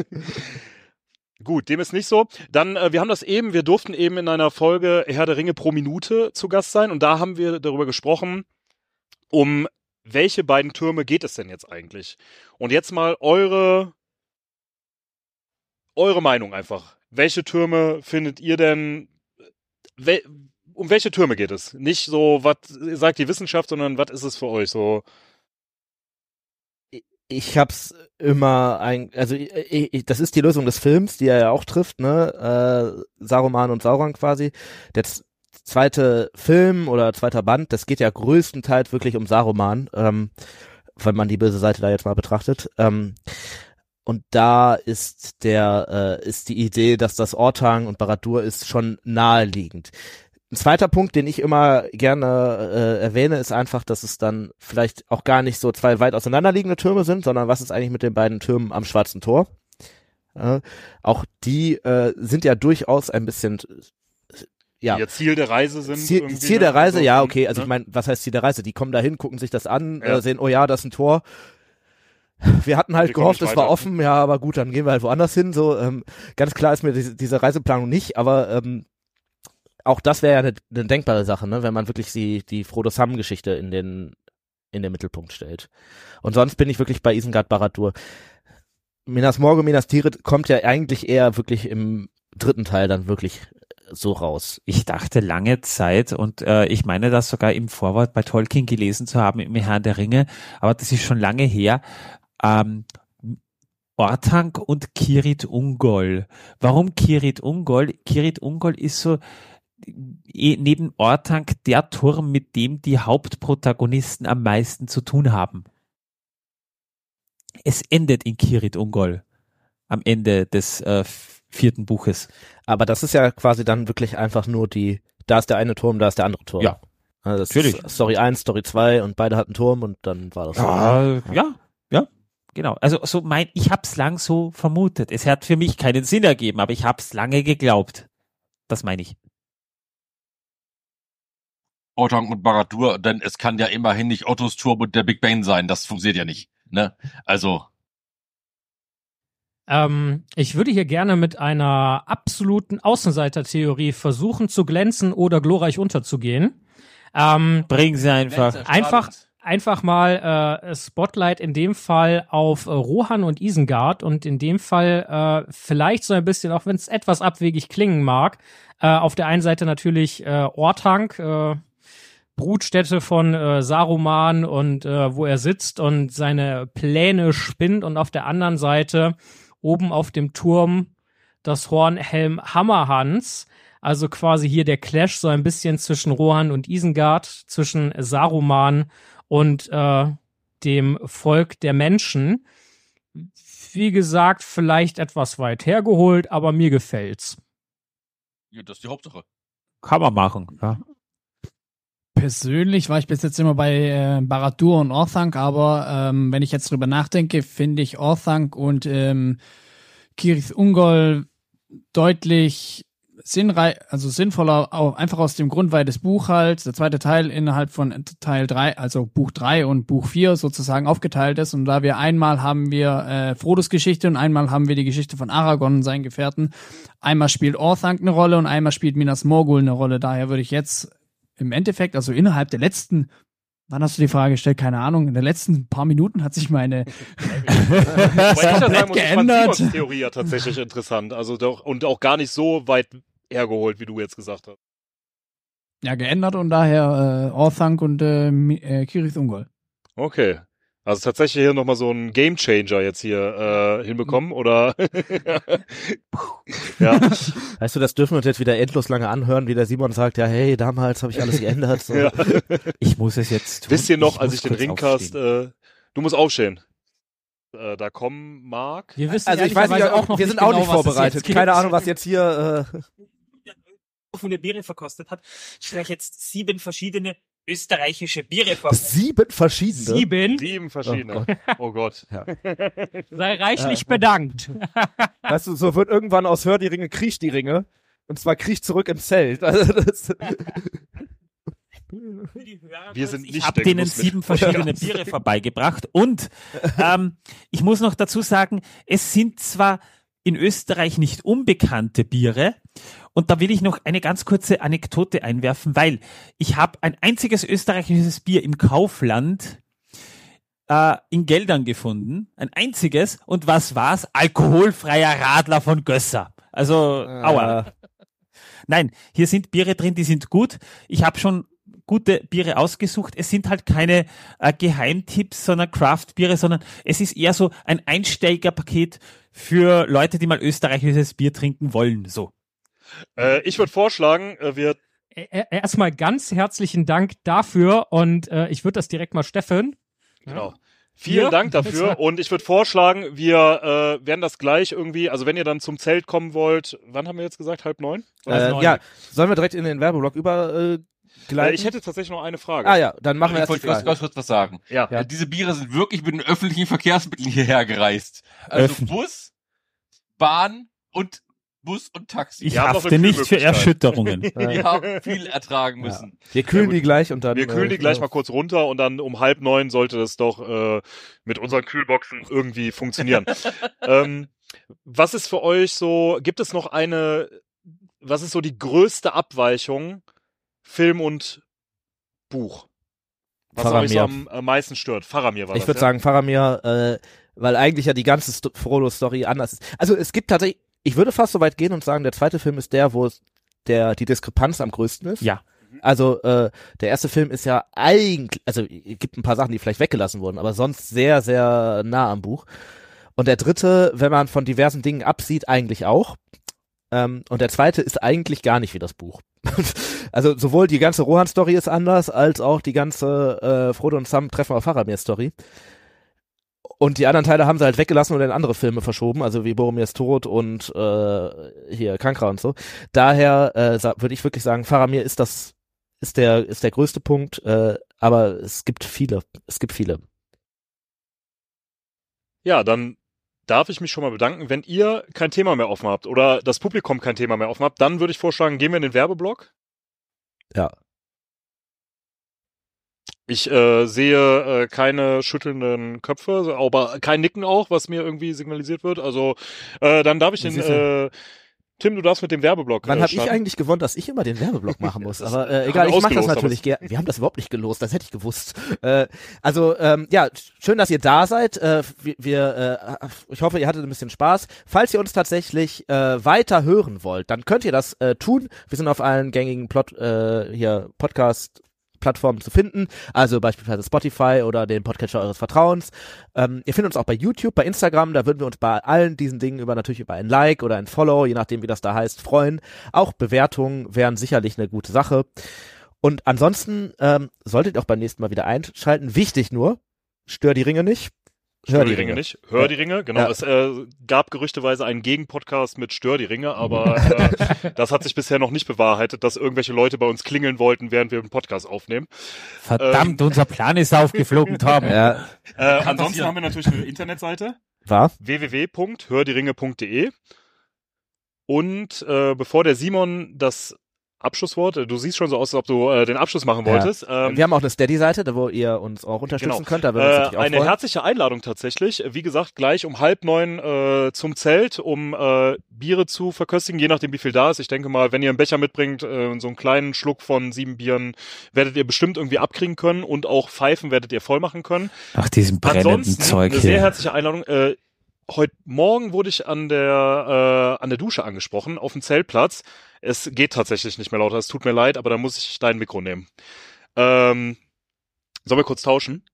Gut, dem ist nicht so. Dann, äh, wir haben das eben, wir durften eben in einer Folge Herr der Ringe pro Minute zu Gast sein und da haben wir darüber gesprochen, um welche beiden Türme geht es denn jetzt eigentlich? Und jetzt mal eure, eure Meinung einfach. Welche Türme findet ihr denn, wel, um welche Türme geht es? Nicht so, was sagt die Wissenschaft, sondern was ist es für euch so? Ich hab's immer ein, also ich, ich, das ist die Lösung des Films, die er ja auch trifft, ne? Äh, Saruman und Sauron quasi. Der zweite Film oder zweiter Band, das geht ja größtenteils wirklich um Saruman, ähm, wenn man die böse Seite da jetzt mal betrachtet. Ähm, und da ist der, äh, ist die Idee, dass das Ortang und Baradur ist schon naheliegend. Ein zweiter Punkt, den ich immer gerne äh, erwähne, ist einfach, dass es dann vielleicht auch gar nicht so zwei weit auseinanderliegende Türme sind, sondern was ist eigentlich mit den beiden Türmen am Schwarzen Tor? Äh, auch die äh, sind ja durchaus ein bisschen äh, ja. Ja Ziel der Reise sind. Ziel, Ziel ne? der Reise, Also, ja, okay. Also ne? ich meine, was heißt Ziel der Reise? Die kommen dahin, gucken sich das an, Ja. äh, sehen, oh ja, das ist ein Tor. Wir hatten halt Wir gehofft, es war offen, ja, aber gut, dann gehen wir halt woanders hin. So, ähm, ganz klar ist mir diese, diese Reiseplanung nicht, aber ähm, auch das wäre ja eine, eine denkbare Sache, ne, wenn man wirklich die, die Frodo Sam-Geschichte in den, in den Mittelpunkt stellt. Und sonst bin ich wirklich bei Isengard Baradur. Minas Morgul, Minas Tirith kommt ja eigentlich eher wirklich im dritten Teil dann wirklich so raus. Ich dachte lange Zeit und äh, ich meine das sogar im Vorwort bei Tolkien gelesen zu haben im Herrn der Ringe, aber das ist schon lange her. Ähm, Orthanc und Kirit Ungol. Warum Kirit Ungol? Kirit Ungol ist so neben Orthanc der Turm, mit dem die Hauptprotagonisten am meisten zu tun haben. Es endet in Kirit Ungol am Ende des äh, vierten Buches. Aber das ist ja quasi dann wirklich einfach nur die, da ist der eine Turm, da ist der andere Turm. Ja. Also Natürlich. Story 1, Story 2 und beide hatten Turm und dann war das so. Ja, ja, ja, genau. Also so mein, ich hab's lang so vermutet. Es hat für mich keinen Sinn ergeben, aber ich hab's lange geglaubt. Das meine ich. Ortang und Baradur, denn es kann ja immerhin nicht Ottos Turm und der Big Ben sein. Das funktioniert ja nicht. Ne? Also, Ähm, ich würde hier gerne mit einer absoluten Außenseitertheorie versuchen zu glänzen oder glorreich unterzugehen. Ähm, Bringen Sie einfach. einfach, einfach mal äh, Spotlight in dem Fall auf äh, Rohan und Isengard und in dem Fall äh, vielleicht so ein bisschen, auch wenn es etwas abwegig klingen mag, äh, auf der einen Seite natürlich äh, Orthanc, äh, Brutstätte von äh, Saruman und äh, wo er sitzt und seine Pläne spinnt und auf der anderen Seite oben auf dem Turm das Hornhelm Hammerhans. Also quasi hier der Clash so ein bisschen zwischen Rohan und Isengard, zwischen Saruman und äh, dem Volk der Menschen. Wie gesagt, vielleicht etwas weit hergeholt, aber mir gefällt's. Ja, das ist die Hauptsache. Kann man machen, ja. Persönlich war ich bis jetzt immer bei äh, Baradur und Orthanc, aber ähm, wenn ich jetzt drüber nachdenke, finde ich Orthanc und ähm, Kirith Ungol deutlich sinnreich, also sinnvoller, auch einfach aus dem Grund, weil das Buch halt, der zweite Teil innerhalb von Teil drei, also Buch drei und Buch vier sozusagen aufgeteilt ist. Und da wir einmal haben wir äh, Frodos Geschichte und einmal haben wir die Geschichte von Aragorn und seinen Gefährten. Einmal spielt Orthanc eine Rolle und einmal spielt Minas Morgul eine Rolle. Daher würde ich jetzt im Endeffekt, also innerhalb der letzten Wann hast du die Frage gestellt? Keine Ahnung. In den letzten paar Minuten hat sich meine <laughs> komplett geändert. Simons Theorie ja tatsächlich interessant. Also doch, und auch gar nicht so weit hergeholt, wie du jetzt gesagt hast. Ja, geändert und daher äh, Orthanc und äh, äh, Kirith Ungol. Okay. Also tatsächlich hier nochmal so ein Game Changer jetzt hier äh, hinbekommen, oder? <laughs> ja. Weißt du, das dürfen wir uns jetzt wieder endlos lange anhören, wie der Simon sagt, ja, hey, damals habe ich alles geändert. So. ja. Ich muss es jetzt tun. Wisst ihr noch, Ich als ich den Ringcast, äh, du musst aufstehen. Äh, da kommen Mark. Wir wissen Also ich weiß nicht, auch noch wir nicht sind auch genau, nicht was es vorbereitet. Keine Ahnung, was jetzt hier. Äh, <laughs> so viele Biere verkostet hat, ich jetzt sieben verschiedene österreichische Biere vor. sieben verschiedene. Sieben. Sieben verschiedene. Oh Gott. Ja. Sei reichlich Ja. bedankt. <laughs> Weißt du, so wird irgendwann aus Hör die Ringe, kriech die Ringe. Und zwar kriech zurück ins Zelt. <laughs> Also das, Wir sind Ich nicht habe der denen sieben verschiedene. <laughs> Biere vorbeigebracht und ähm, ich muss noch dazu sagen, es sind zwar in Österreich nicht unbekannte Biere und da will ich noch eine ganz kurze Anekdote einwerfen, weil ich habe ein einziges österreichisches Bier im Kaufland äh, in Geldern gefunden, ein einziges und was war's? Alkoholfreier Radler von Gösser. Also, aua. Nein, hier sind Biere drin, die sind gut. Ich habe schon gute Biere ausgesucht. Es sind halt keine äh, Geheimtipps, sondern Craft-Biere, sondern es ist eher so ein Einsteigerpaket für Leute, die mal österreichisches Bier trinken wollen. So. Äh, ich würde vorschlagen, äh, wir Ä- ä- Erstmal ganz herzlichen Dank dafür und äh, ich würde das direkt mal Steffen. Genau. Vielen Ja. Dank dafür und ich würde vorschlagen, wir äh, werden das gleich irgendwie, also wenn ihr dann zum Zelt kommen wollt, wann haben wir jetzt gesagt? Halb neun? äh, ja, sollen wir direkt in den Werbeblock über äh, Äh, gleiten? ich hätte tatsächlich noch eine Frage. ah ja, dann machen wir ich erst wollte ganz, Frage. kurz was sagen. Ja. Äh, Diese Biere sind wirklich mit den öffentlichen Verkehrsmitteln hierher gereist. Also Öffn- Bus, Bahn und Bus und Taxi. Ich hafte nicht für. Erschütterungen. <laughs> Wir haben viel ertragen müssen. Wir kühlen die gleich und dann. Wir kühlen äh, die gleich mal kurz runter und dann um halb neun sollte das doch äh, mit unseren Kühlboxen irgendwie funktionieren. <laughs> ähm, was ist für euch so, gibt es noch eine, was ist so die größte Abweichung Film und Buch? Was euch so Faramir. am, am meisten stört? Faramir war Ich das, würde ja? sagen Faramir, äh, weil eigentlich ja die ganze Sto Frodo-Story anders ist. Also es gibt tatsächlich, ich würde fast so weit gehen und sagen, der zweite Film ist der, wo es der die Diskrepanz am größten ist. Ja. Also äh, der erste Film ist ja eigentlich, also es gibt ein paar Sachen, die vielleicht weggelassen wurden, aber sonst sehr, sehr nah am Buch. Und der dritte, wenn man von diversen Dingen absieht, eigentlich auch. Ähm, und der zweite ist eigentlich gar nicht wie das Buch. <laughs> also sowohl die ganze Rohan-Story ist anders, als auch die ganze äh, Frodo und Sam treffen auf Faramir-Story. Und die anderen Teile haben sie halt weggelassen oder in andere Filme verschoben, also wie Boromirs Tod und äh, hier Kankra und so. Daher äh, würde ich wirklich sagen, Faramir ist das ist der ist der größte Punkt, äh, aber es gibt viele, es gibt viele. Ja, dann darf ich mich schon mal bedanken. Wenn ihr kein Thema mehr offen habt oder das Publikum kein Thema mehr offen habt, dann würde ich vorschlagen, gehen wir in den Werbeblock. Ja. Ich äh, sehe äh, keine schüttelnden Köpfe, aber kein Nicken auch, was mir irgendwie signalisiert wird. Also äh, dann darf ich den äh, Tim, du darfst mit dem Werbeblock. Wann äh, habe ich eigentlich gewonnen, dass ich immer den Werbeblock <laughs> machen muss? Aber äh, egal, ich mache das natürlich gerne. Wir haben das überhaupt nicht gelost, das hätte ich gewusst. Äh, also ähm, ja, schön, dass ihr da seid. Äh, wir, wir äh, ich hoffe, ihr hattet ein bisschen Spaß. Falls ihr uns tatsächlich äh, weiter hören wollt, dann könnt ihr das äh, tun. Wir sind auf allen gängigen Plot äh, hier Podcast Podcast-Plattformen zu finden, also beispielsweise Spotify oder den Podcatcher eures Vertrauens. Ähm, ihr findet uns auch bei YouTube, bei Instagram, da würden wir uns bei allen diesen Dingen über natürlich über ein Like oder ein Follow, je nachdem wie das da heißt, freuen. Auch Bewertungen wären sicherlich eine gute Sache. Und ansonsten ähm, solltet ihr auch beim nächsten Mal wieder einschalten. Wichtig nur, stör die Ringe nicht. Stör die Ringe nicht. Hör Ja. die Ringe, genau. Ja. Es äh, gab gerüchteweise einen Gegenpodcast mit Stör die Ringe, aber äh, <laughs> das hat sich bisher noch nicht bewahrheitet, dass irgendwelche Leute bei uns klingeln wollten, während wir einen Podcast aufnehmen. Verdammt, Ähm, unser Plan ist aufgeflogen, Tom. <laughs> Ja. Äh, ansonsten haben wir natürlich eine Internetseite. War? www.hördieringe.de und äh, bevor der Simon das Abschlusswort, du siehst schon so aus, als ob du äh, den Abschluss machen wolltest. Ja. Ähm, wir haben auch eine Steady-Seite, da wo ihr uns auch unterstützen könnt. Da würden wir uns äh, natürlich auch eine freuen. herzliche Einladung tatsächlich. Wie gesagt, gleich um halb neun äh, zum Zelt, um äh, Biere zu verköstigen, je nachdem wie viel da ist. Ich denke mal, wenn ihr einen Becher mitbringt, äh, so einen kleinen Schluck von sieben Bieren, werdet ihr bestimmt irgendwie abkriegen können und auch Pfeifen werdet ihr voll machen können. Ach, diesem brennenden Ansonsten Zeug eine sehr hier. herzliche Einladung. Äh, heute Morgen wurde ich an der äh, an der Dusche angesprochen auf dem Zeltplatz. Es geht tatsächlich nicht mehr lauter. Es tut mir leid, aber da muss ich dein Mikro nehmen. Ähm, sollen wir kurz tauschen?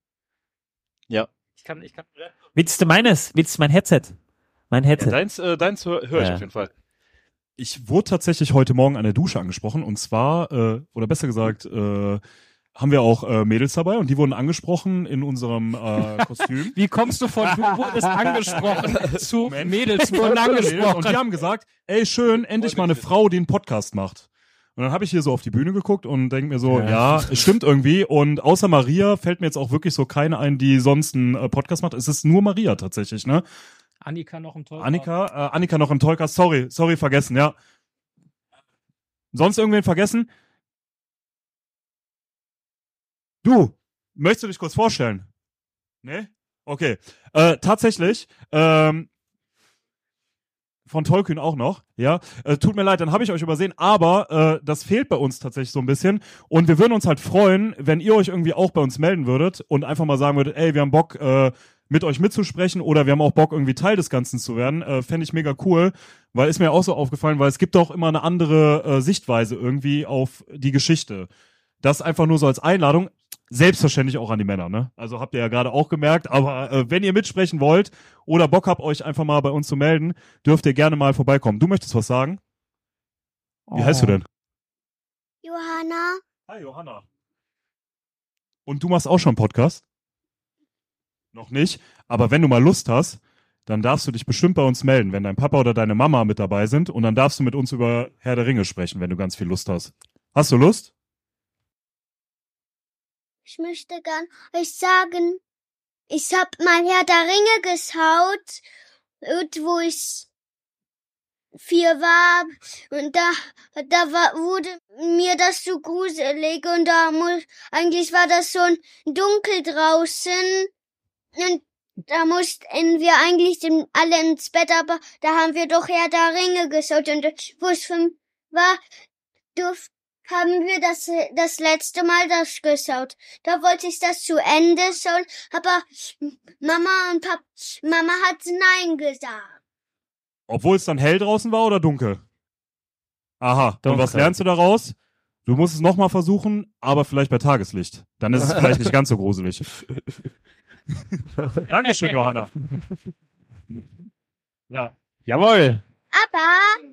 Ja. Ich kann, ich kann. Willst du meines? Willst du mein Headset? Mein ja Headset. deins, äh, deins höre hör ich Ja. auf jeden Fall. Ich wurde tatsächlich heute Morgen an der Dusche angesprochen und zwar, äh, oder besser gesagt, äh, haben wir auch äh, Mädels dabei und die wurden angesprochen in unserem äh, <laughs> Kostüm. Wie kommst du von du <laughs> wurdest angesprochen zu Mädels <laughs> wurden Und angesprochen? die haben gesagt, ey, schön, endlich mal eine Frau, die einen Podcast macht. Und dann habe ich hier so auf die Bühne geguckt und denke mir so, ja. Ja. es stimmt irgendwie. Und außer Maria fällt mir jetzt auch wirklich so keine ein, die sonst einen äh, Podcast macht. Es ist nur Maria tatsächlich, ne? Annika noch im Tor. Annika, äh, Annika noch im Tollcast. Sorry, sorry, vergessen, ja. Sonst irgendwen vergessen? Du, möchtest du dich kurz vorstellen? Ne? Okay. Äh, tatsächlich, ähm, von Tolkien auch noch, ja. Äh, tut mir leid, dann habe ich euch übersehen, aber äh, das fehlt bei uns tatsächlich so ein bisschen. Und wir würden uns halt freuen, wenn ihr euch irgendwie auch bei uns melden würdet und einfach mal sagen würdet, ey, wir haben Bock, äh, mit euch mitzusprechen oder wir haben auch Bock, irgendwie Teil des Ganzen zu werden. Äh, Fände ich mega cool, weil ist mir auch so aufgefallen, weil es gibt auch immer eine andere äh, Sichtweise irgendwie auf die Geschichte. Das einfach nur so als Einladung. Selbstverständlich auch an die Männer, ne? Also habt ihr ja gerade auch gemerkt, aber äh, wenn ihr mitsprechen wollt oder Bock habt, euch einfach mal bei uns zu melden, dürft ihr gerne mal vorbeikommen. Du möchtest was sagen? Wie heißt du denn? Johanna, Hi, Johanna. Und du machst auch schon einen Podcast? Noch nicht, aber wenn du mal Lust hast, dann darfst du dich bestimmt bei uns melden, wenn dein Papa oder deine Mama mit dabei sind und dann darfst du mit uns über Herr der Ringe sprechen, wenn du ganz viel Lust hast. Hast du Lust? Ich möchte gern euch sagen, ich hab mal Herr der Ringe geschaut, und wo ich vier war, und da, da war, wurde mir das zu gruselig, und da muss, eigentlich war das so ein dunkel draußen, und da mussten wir eigentlich alle ins Bett, aber da haben wir doch Herr der Ringe geschaut, und wo es fünf war, durfte haben wir das, das letzte Mal das geschaut. Da wollte ich das zu Ende schauen, aber Mama und Papa, Mama hat nein gesagt. Obwohl es dann hell draußen war oder dunkel? Aha, und Dunkel. was lernst du daraus? Du musst es nochmal versuchen, aber vielleicht bei Tageslicht. Dann ist es vielleicht nicht ganz so gruselig. <laughs> Dankeschön, Johanna. <laughs> Ja. Jawohl. Aber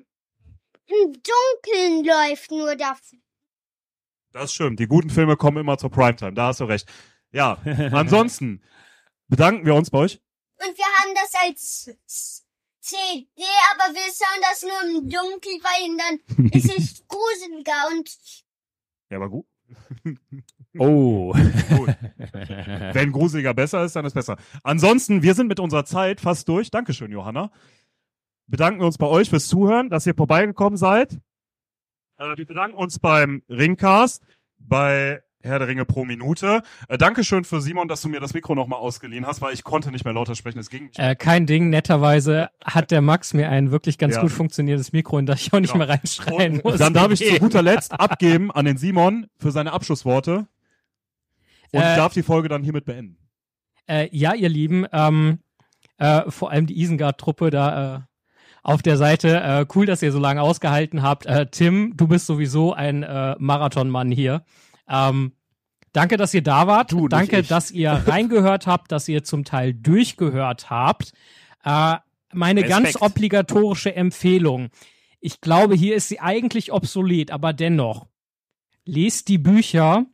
im Dunkeln läuft nur das. Das stimmt. Die guten Filme kommen immer zur Primetime. Da hast du recht. Ja. <laughs> Ansonsten bedanken wir uns bei euch. Und wir haben das als CD, aber wir schauen das nur im Dunkeln, weil dann <laughs> ist es gruseliger und Ja, aber gut. <laughs> Oh. Gut. Wenn gruseliger besser ist, dann ist besser. Ansonsten, wir sind mit unserer Zeit fast durch. Dankeschön, Johanna. Bedanken wir uns bei euch fürs Zuhören, dass ihr vorbeigekommen seid. Äh, wir bedanken uns beim Ringcast, bei Herr der Ringe pro Minute. Äh, Dankeschön für Simon, dass du mir das Mikro nochmal ausgeliehen hast, weil ich konnte nicht mehr lauter sprechen. Es ging nicht. Äh, kein Ding, netterweise hat der Max mir ein wirklich ganz Ja. gut funktionierendes Mikro, in das ich auch nicht Genau. mehr reinschreien muss. Dann darf ich zu guter Letzt abgeben an den Simon für seine Abschlussworte und Äh, darf die Folge dann hiermit beenden. Äh, ja, ihr Lieben, ähm, äh, vor allem die Isengard-Truppe da äh, auf der Seite. Äh, cool, dass ihr so lange ausgehalten habt. Äh, Tim, du bist sowieso ein äh, Marathonmann hier. Ähm, Danke, dass ihr da wart. Du, Danke, dass ihr <laughs> reingehört habt, dass ihr zum Teil durchgehört habt. Äh, meine Respekt. ganz obligatorische Empfehlung. Ich glaube, hier ist sie eigentlich obsolet, aber dennoch. Lest die Bücher,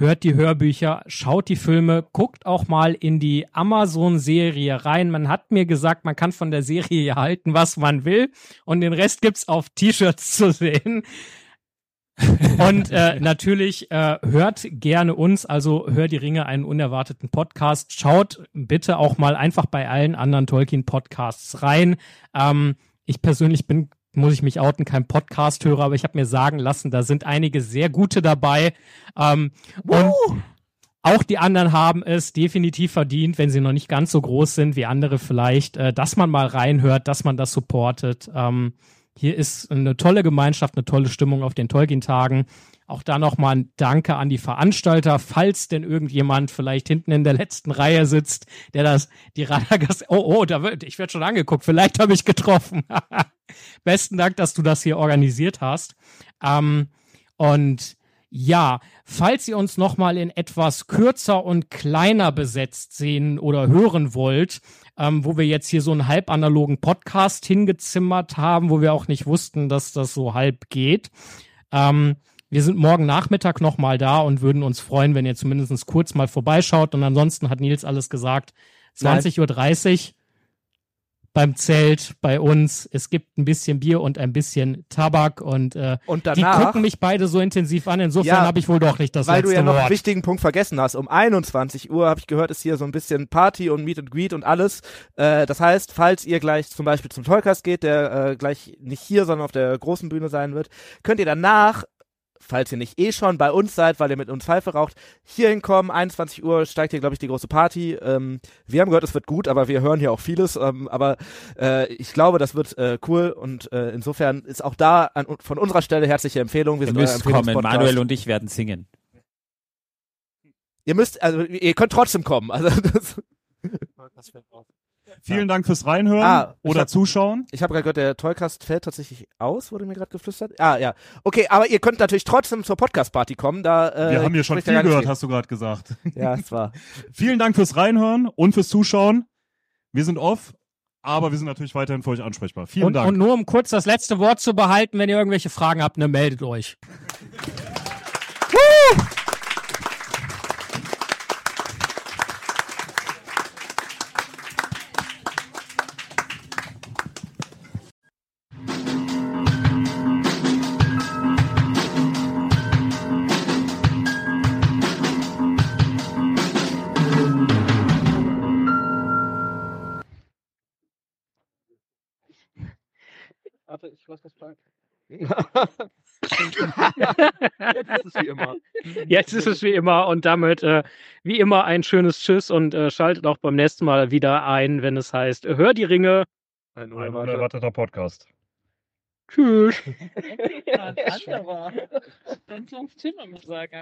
hört die Hörbücher, schaut die Filme, guckt auch mal in die Amazon-Serie rein. Man hat mir gesagt, man kann von der Serie <laughs> halten, was man will. Und den Rest gibt's auf T-Shirts zu sehen. <laughs> Und äh, natürlich äh, hört gerne uns, also Hör die Ringe, einen unerwarteten Podcast. Schaut bitte auch mal einfach bei allen anderen Tolkien-Podcasts rein. Ähm, ich persönlich bin, muss ich mich outen, kein Podcast-Hörer, aber ich habe mir sagen lassen, da sind einige sehr gute dabei. Ähm, und auch die anderen haben es definitiv verdient, wenn sie noch nicht ganz so groß sind wie andere vielleicht, äh, dass man mal reinhört, dass man das supportet. Ähm, hier ist eine tolle Gemeinschaft, eine tolle Stimmung auf den Tolkien-Tagen. Auch da nochmal ein Danke an die Veranstalter, falls denn irgendjemand vielleicht hinten in der letzten Reihe sitzt, der das, die Radagast, oh, oh, da wird, ich werde schon angeguckt, vielleicht habe ich getroffen. <laughs> Besten Dank, dass du das hier organisiert hast. Ähm, und ja, falls ihr uns nochmal in etwas kürzer und kleiner besetzt sehen oder hören wollt, ähm, wo wir jetzt hier so einen halbanalogen Podcast hingezimmert haben, wo wir auch nicht wussten, dass das so halb geht. Ähm, wir sind morgen Nachmittag nochmal da und würden uns freuen, wenn ihr zumindest kurz mal vorbeischaut. Und ansonsten hat Nils alles gesagt. Nein. 20.30 Uhr beim Zelt bei uns. Es gibt ein bisschen Bier und ein bisschen Tabak und, äh, Und die danach- gucken mich beide so intensiv an. Insofern habe ich wohl doch nicht das Weil letzte du ja noch einen Wort. wichtigen Punkt vergessen hast. Um 21 Uhr habe ich gehört, ist hier so ein bisschen Party und Meet and Greet und alles. Äh, das heißt, falls ihr gleich zum Beispiel zum Tollcast geht, der äh, gleich nicht hier, sondern auf der großen Bühne sein wird, könnt ihr danach falls ihr nicht eh schon bei uns seid, weil ihr mit uns Pfeife raucht, hier hinkommen. 21 Uhr steigt hier, glaube ich, die große Party. Ähm, wir haben gehört, es wird gut, aber wir hören hier auch vieles. Ähm, aber äh, ich glaube, das wird äh, cool und äh, insofern ist auch da an, von unserer Stelle herzliche Empfehlung. Wir Ihr sind euer müsst kommen. Manuel und ich werden singen. Ihr müsst, also ihr könnt trotzdem kommen. Also <laughs> das, Vielen Dank fürs Reinhören Ah, oder hab- Zuschauen. Ich habe gerade gehört, der Tollcast fällt tatsächlich aus, wurde mir gerade geflüstert. Ah, ja. Okay, aber ihr könnt natürlich trotzdem zur Podcast-Party kommen. Da, äh, Wir haben hier schon viel gehört, hast du gerade gesagt. Ja, es war. <laughs> Vielen Dank fürs Reinhören und fürs Zuschauen. Wir sind off, aber wir sind natürlich weiterhin für euch ansprechbar. Vielen Und, Dank. und nur um kurz das letzte Wort zu behalten, wenn ihr irgendwelche Fragen habt, ne, meldet euch. Jetzt ist es wie immer. Jetzt ist es wie immer und damit äh, wie immer ein schönes Tschüss und äh, schaltet auch beim nächsten Mal wieder ein, wenn es heißt, hör die Ringe. Ein unerwarteter Podcast. Tschüss. <laughs> Ein anderer. Dann Tim mal sagen.